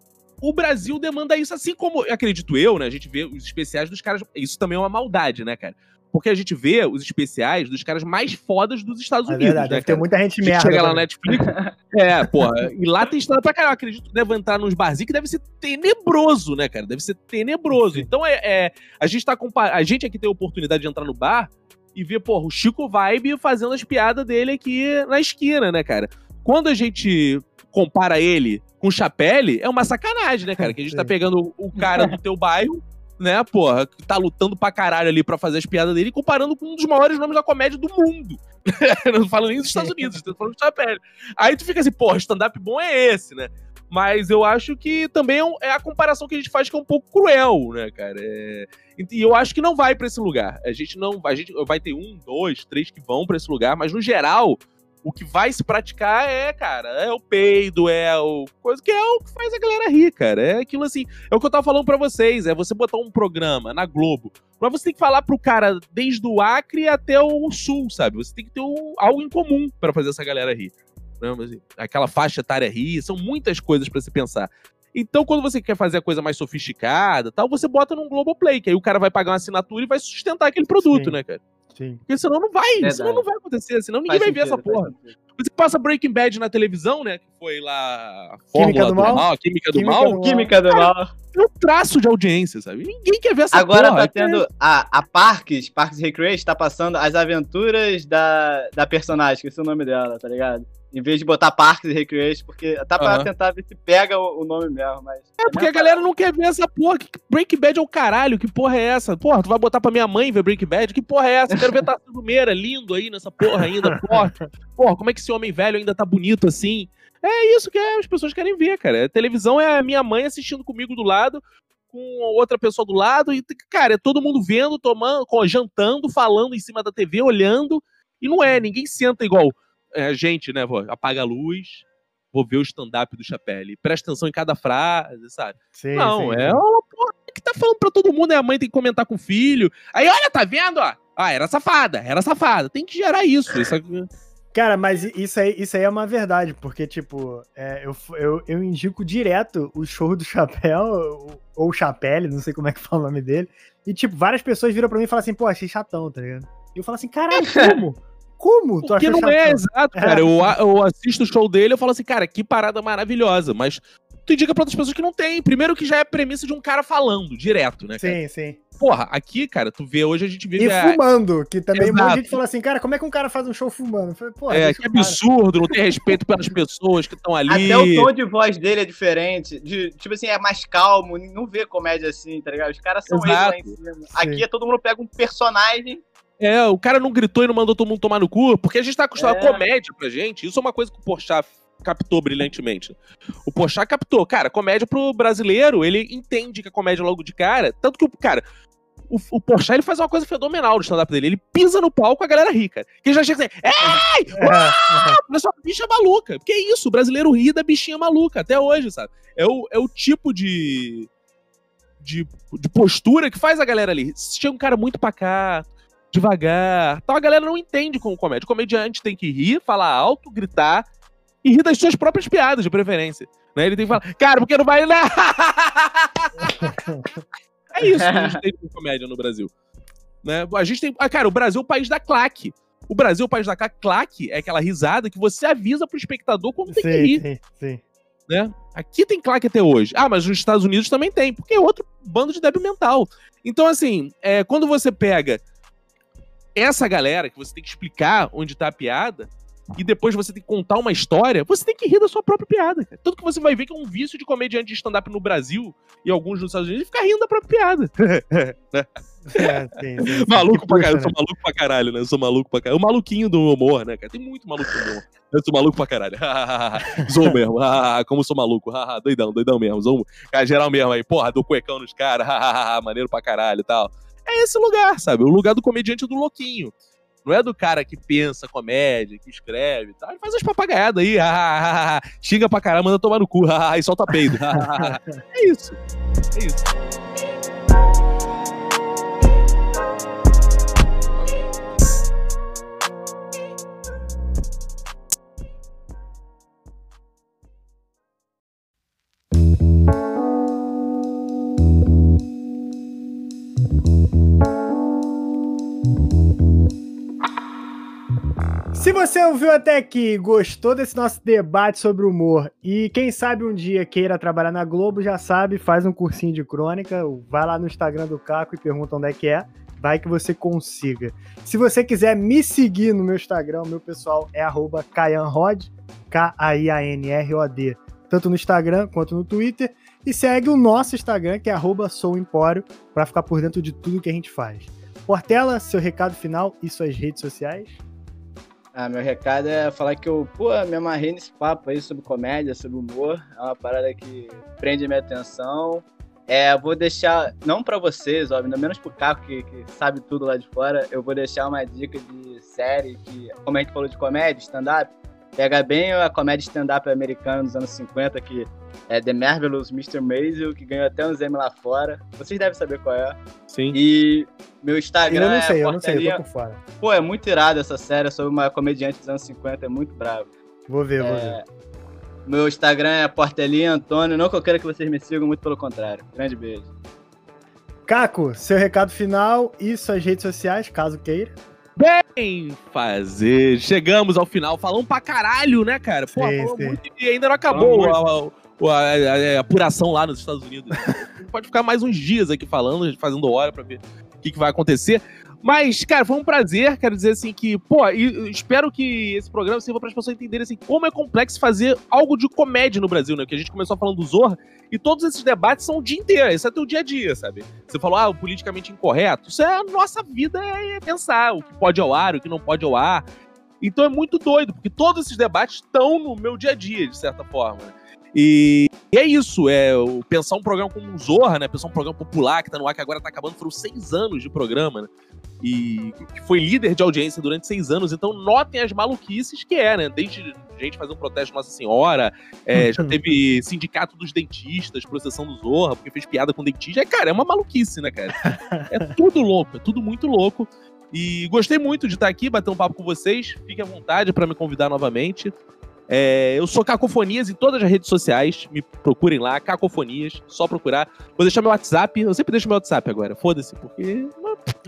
o Brasil demanda isso, assim como, acredito eu, né? A gente vê os especiais dos caras. Isso também é uma maldade, né, cara? Porque a gente vê os especiais dos caras mais fodas dos Estados é Unidos. Verdade, né, deve ter muita gente merda. Chega lá na Netflix. [laughs] é, porra. E lá tem história pra caralho. Eu acredito que deve entrar nos barzinhos que deve ser tenebroso, né, cara? Deve ser tenebroso. Sim. Então é, é, A gente tá comparando. A gente aqui tem a oportunidade de entrar no bar e ver, porra, o Chico Vibe fazendo as piadas dele aqui na esquina, né, cara? Quando a gente compara ele com o Chapelle, é uma sacanagem, né, cara? Que a gente tá pegando o cara do teu bairro né, porra, que tá lutando pra caralho ali pra fazer as piadas dele, comparando com um dos maiores nomes da comédia do mundo. [laughs] não falo nem dos Estados Unidos, tô falando do Chapéu. Aí tu fica assim, porra, stand-up bom é esse, né? Mas eu acho que também é, é a comparação que a gente faz que é um pouco cruel, né, cara? É... E eu acho que não vai para esse lugar. A gente não. A gente vai ter um, dois, três que vão para esse lugar, mas no geral, o que vai se praticar é, cara, é o peido, é o coisa que é o que faz a galera rir, cara. É aquilo assim, é o que eu tava falando para vocês, é você botar um programa na Globo, mas você tem que falar pro cara desde o Acre até o Sul, sabe? Você tem que ter um, algo em comum para fazer essa galera rir. Né? Assim, aquela faixa etária rir, são muitas coisas para se pensar. Então, quando você quer fazer a coisa mais sofisticada, tal, você bota num Globoplay, que aí o cara vai pagar uma assinatura e vai sustentar aquele produto, Sim. né, cara? Sim. Porque senão não vai, Verdade. senão não vai acontecer, senão ninguém faz vai sentido, ver essa porra. Você passa Breaking Bad na televisão, né? Que foi lá a Química do, do mal. mal. Química, do Química mal. Do Química do Cara, mal. É um traço de audiência, sabe? Ninguém quer ver essa Agora porra. tá tendo a, a Parques, Parques Recreation, tá passando as aventuras da, da personagem, que é o nome dela, tá ligado? Em vez de botar Parques e Recreation, porque tá pra uhum. tentar ver se pega o, o nome mesmo, mas... É, porque a galera não quer ver essa porra. Que Breaking Bad é o caralho, que porra é essa? Porra, tu vai botar pra minha mãe ver Breaking Bad? Que porra é essa? Quero ver Tarcísio Meira lindo aí nessa porra ainda, [laughs] forte. Porra, como é que esse homem velho ainda tá bonito assim? É isso que as pessoas querem ver, cara. A televisão é a minha mãe assistindo comigo do lado, com outra pessoa do lado, e, cara, é todo mundo vendo, tomando, jantando, falando em cima da TV, olhando, e não é, ninguém senta igual é, gente, né? Vou, apaga a luz, vou ver o stand-up do Chapelle. Presta atenção em cada frase, sabe? Sim, não, sim, é sim. uma porra que tá falando pra todo mundo, né? A mãe tem que comentar com o filho. Aí, olha, tá vendo, ó? Ah, era safada, era safada. Tem que gerar isso. isso Cara, mas isso aí, isso aí é uma verdade, porque, tipo, é, eu, eu, eu indico direto o show do Chapéu, ou Chapelle, não sei como é que fala o nome dele, e, tipo, várias pessoas viram pra mim e falam assim, pô, achei chatão, tá ligado? E eu falo assim, caralho, [laughs] como? Como tu Porque não é exato, cara. É. Eu, eu assisto o show dele e falo assim, cara, que parada maravilhosa, mas tu indica pra outras pessoas que não tem. Primeiro que já é a premissa de um cara falando, direto, né? Cara? Sim, sim. Porra, aqui, cara, tu vê hoje a gente vê. E a... fumando, que também Exato. um monte de gente fala assim, cara, como é que um cara faz um show fumando? falei, Porra, é, que absurdo, não tem respeito pelas pessoas que estão ali. Até o tom de voz dele é diferente. De, tipo assim, é mais calmo, não vê comédia assim, tá ligado? Os caras são Exato. eles lá em cima. Sim. Aqui é todo mundo pega um personagem é, o cara não gritou e não mandou todo mundo tomar no cu, porque a gente tá acostumado é. a comédia pra gente. Isso é uma coisa que o Porchat captou brilhantemente. O Pochá captou. Cara, comédia pro brasileiro, ele entende que a comédia é logo de cara. Tanto que o, cara, o, o Porchat, ele faz uma coisa fenomenal no stand-up dele. Ele pisa no palco, a galera ri, cara. Que já chega assim, ei! Uau! só bicha maluca. Que é isso? O brasileiro ri da bichinha maluca, até hoje, sabe? É o, é o tipo de, de, de postura que faz a galera ali. Chega um cara muito pacato, devagar. Tal, a galera não entende como comédia. O comediante tem que rir, falar alto, gritar e rir das suas próprias piadas, de preferência. Né? Ele tem que falar, cara, porque não vai. [laughs] é isso que a gente tem com comédia no Brasil. Né? A gente tem. Ah, cara, o Brasil é o país da claque. O Brasil é o país da claque. Claque é aquela risada que você avisa pro espectador quando tem sim, que rir. Sim, sim. Né? Aqui tem claque até hoje. Ah, mas nos Estados Unidos também tem, porque é outro bando de débil mental. Então, assim, é, quando você pega essa galera que você tem que explicar onde tá a piada, e depois você tem que contar uma história, você tem que rir da sua própria piada, cara. Tanto que você vai ver que é um vício de comediante de stand-up no Brasil e alguns nos Estados Unidos ficar rindo da própria piada. [laughs] É, sim, sim, maluco pra caralho, eu sou né? maluco pra caralho, né? Eu sou maluco pra caralho. O maluquinho do humor, né, cara? Tem muito maluco no humor. Eu sou maluco pra caralho. [laughs] Sou mesmo. Como sou maluco. doidão, doidão mesmo. Sou, cara, geral mesmo aí. Porra, do cuecão nos caras. Maneiro pra caralho e tal. É esse lugar, sabe? O lugar do comediante do louquinho. Não é do cara que pensa comédia, que escreve e tal. Ele faz as papagaiadas aí, xinga pra caramba, manda tomar no cu, e solta peido. é isso. É isso. Se você ouviu até aqui, gostou desse nosso debate sobre humor e quem sabe um dia queira trabalhar na Globo, já sabe, faz um cursinho de crônica, vai lá no Instagram do Caco e pergunta onde é que é, vai que você consiga. Se você quiser me seguir no meu Instagram, meu pessoal é @caianrod, K-A-I-A-N-R-O-D, tanto no Instagram quanto no Twitter, e segue o nosso Instagram, que é souempório, para ficar por dentro de tudo que a gente faz. Portela, seu recado final e suas redes sociais. Ah, meu recado é falar que eu, pô, me amarrei nesse papo aí sobre comédia, sobre humor. É uma parada que prende a minha atenção. É, vou deixar, não para vocês, óbvio, menos pro Caco, que, que, sabe tudo lá de fora, eu vou deixar uma dica de série que, como a gente falou de comédia, stand-up, pega bem a comédia stand-up americana dos anos 50, que é The Marvelous Mr. Maisel, que ganhou até um Emmy lá fora. Vocês devem saber qual é. Sim. E meu Instagram eu não sei, é eu não sei, eu tô por fora. Pô, é muito irado essa série sobre uma comediante dos anos 50, é muito bravo. Vou ver, é... vou ver. Meu Instagram é Portelinha Antônio. Não que eu queira que vocês me sigam, muito pelo contrário. Grande beijo. Caco, seu recado final e suas redes sociais, caso queira. Bem fazer. Chegamos ao final. Falamos pra caralho, né, cara? Pô, sim, sim. muito e ainda não acabou a, a, a, a, apuração lá nos Estados Unidos. [laughs] pode ficar mais uns dias aqui falando, fazendo hora pra ver o que, que vai acontecer. Mas, cara, foi um prazer. Quero dizer assim que, pô, espero que esse programa sirva para as pessoas entenderem assim, como é complexo fazer algo de comédia no Brasil, né? Que a gente começou falando do Zorra e todos esses debates são o dia inteiro. Esse é teu dia a dia, sabe? Você falou, ah, o politicamente incorreto. Isso é a nossa vida, é pensar o que pode ao ar, o que não pode ao ar. Então é muito doido, porque todos esses debates estão no meu dia a dia, de certa forma. E, e é isso, é pensar um programa como um Zorra, né? Pensar um programa popular que tá no ar, que agora tá acabando, foram seis anos de programa, né? e que foi líder de audiência durante seis anos. Então, notem as maluquices que é, né? Desde gente fazer um protesto Nossa Senhora, é, já [laughs] teve sindicato dos dentistas, processão do Zorra, porque fez piada com dentista. É, cara, é uma maluquice, né, cara? [laughs] É tudo louco, é tudo muito louco. E gostei muito de estar aqui, bater um papo com vocês. Fique à vontade para me convidar novamente. É, eu sou Cacofonias em todas as redes sociais. Me procurem lá, Cacofonias. Só procurar. Vou deixar meu WhatsApp. Eu sempre deixo meu WhatsApp agora. Foda-se, porque.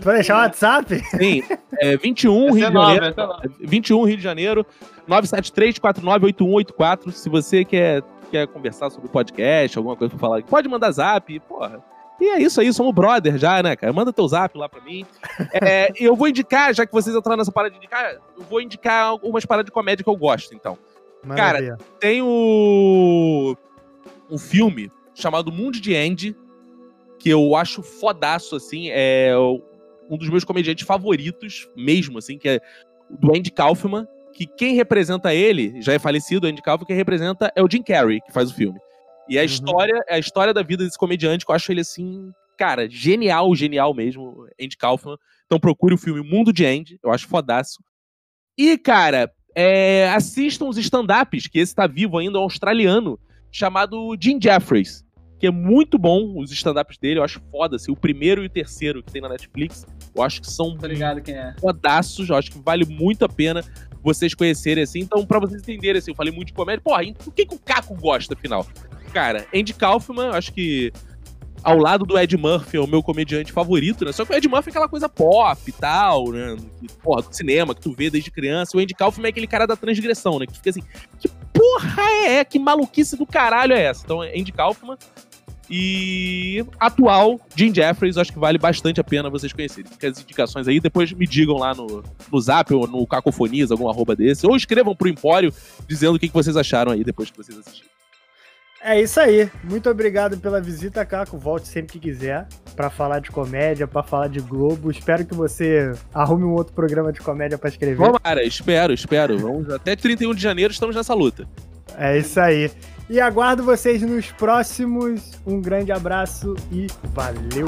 Vai deixar o WhatsApp? Sim. É 21 Rio de Janeiro. 21 Rio de Janeiro. 973-498184. Se você quer, quer conversar sobre podcast, alguma coisa pra falar, pode mandar zap. Porra. E é isso aí, somos brother já, né, cara? Manda teu zap lá pra mim. É, eu vou indicar, já que vocês entraram nessa parada de indicar, eu vou indicar algumas paradas de comédia que eu gosto, então. Maravilha. Cara, tem o. um filme chamado Mundo de Andy, que eu acho fodaço, assim. É um dos meus comediantes favoritos, mesmo, assim, que é do Andy Kaufman. Que quem representa ele, já é falecido, o Andy Kaufman, quem representa é o Jim Carrey, que faz o filme. E a uhum. história, a história da vida desse comediante, que eu acho ele assim, cara, genial, genial mesmo, Andy Kaufman. Então procure o filme Mundo de Andy, eu acho fodaço. E, cara, é, assistam os stand-ups, que esse tá vivo ainda, um australiano, chamado Jim Jeffries, que é muito bom, os stand-ups dele, eu acho foda, assim, o primeiro e o terceiro que tem na Netflix, eu acho que são é. fodaços, eu acho que vale muito a pena vocês conhecerem, assim, então pra vocês entenderem, assim, eu falei muito de comédia, porra, por que, que o Caco gosta, afinal? Cara, Andy Kaufman, acho que ao lado do Ed Murphy, é o meu comediante favorito, né? Só que o Ed Murphy é aquela coisa pop e tal, né? Que, porra, do cinema, que tu vê desde criança. O Andy Kaufman é aquele cara da transgressão, né? Que fica assim, que porra é? Que maluquice do caralho é essa? Então, Andy Kaufman. E atual, Jim Jeffries, acho que vale bastante a pena vocês conhecerem. Fica as indicações aí, depois me digam lá no, no Zap ou no Cacofonias, algum arroba desse, ou escrevam pro Empório dizendo o que vocês acharam aí depois que vocês assistiram. É isso aí. Muito obrigado pela visita, Caco. Volte sempre que quiser para falar de comédia, para falar de Globo. Espero que você arrume um outro programa de comédia para escrever. Vamos, cara. Espero, espero. Vamos até 31 de janeiro estamos nessa luta. É isso aí. E aguardo vocês nos próximos. Um grande abraço e valeu!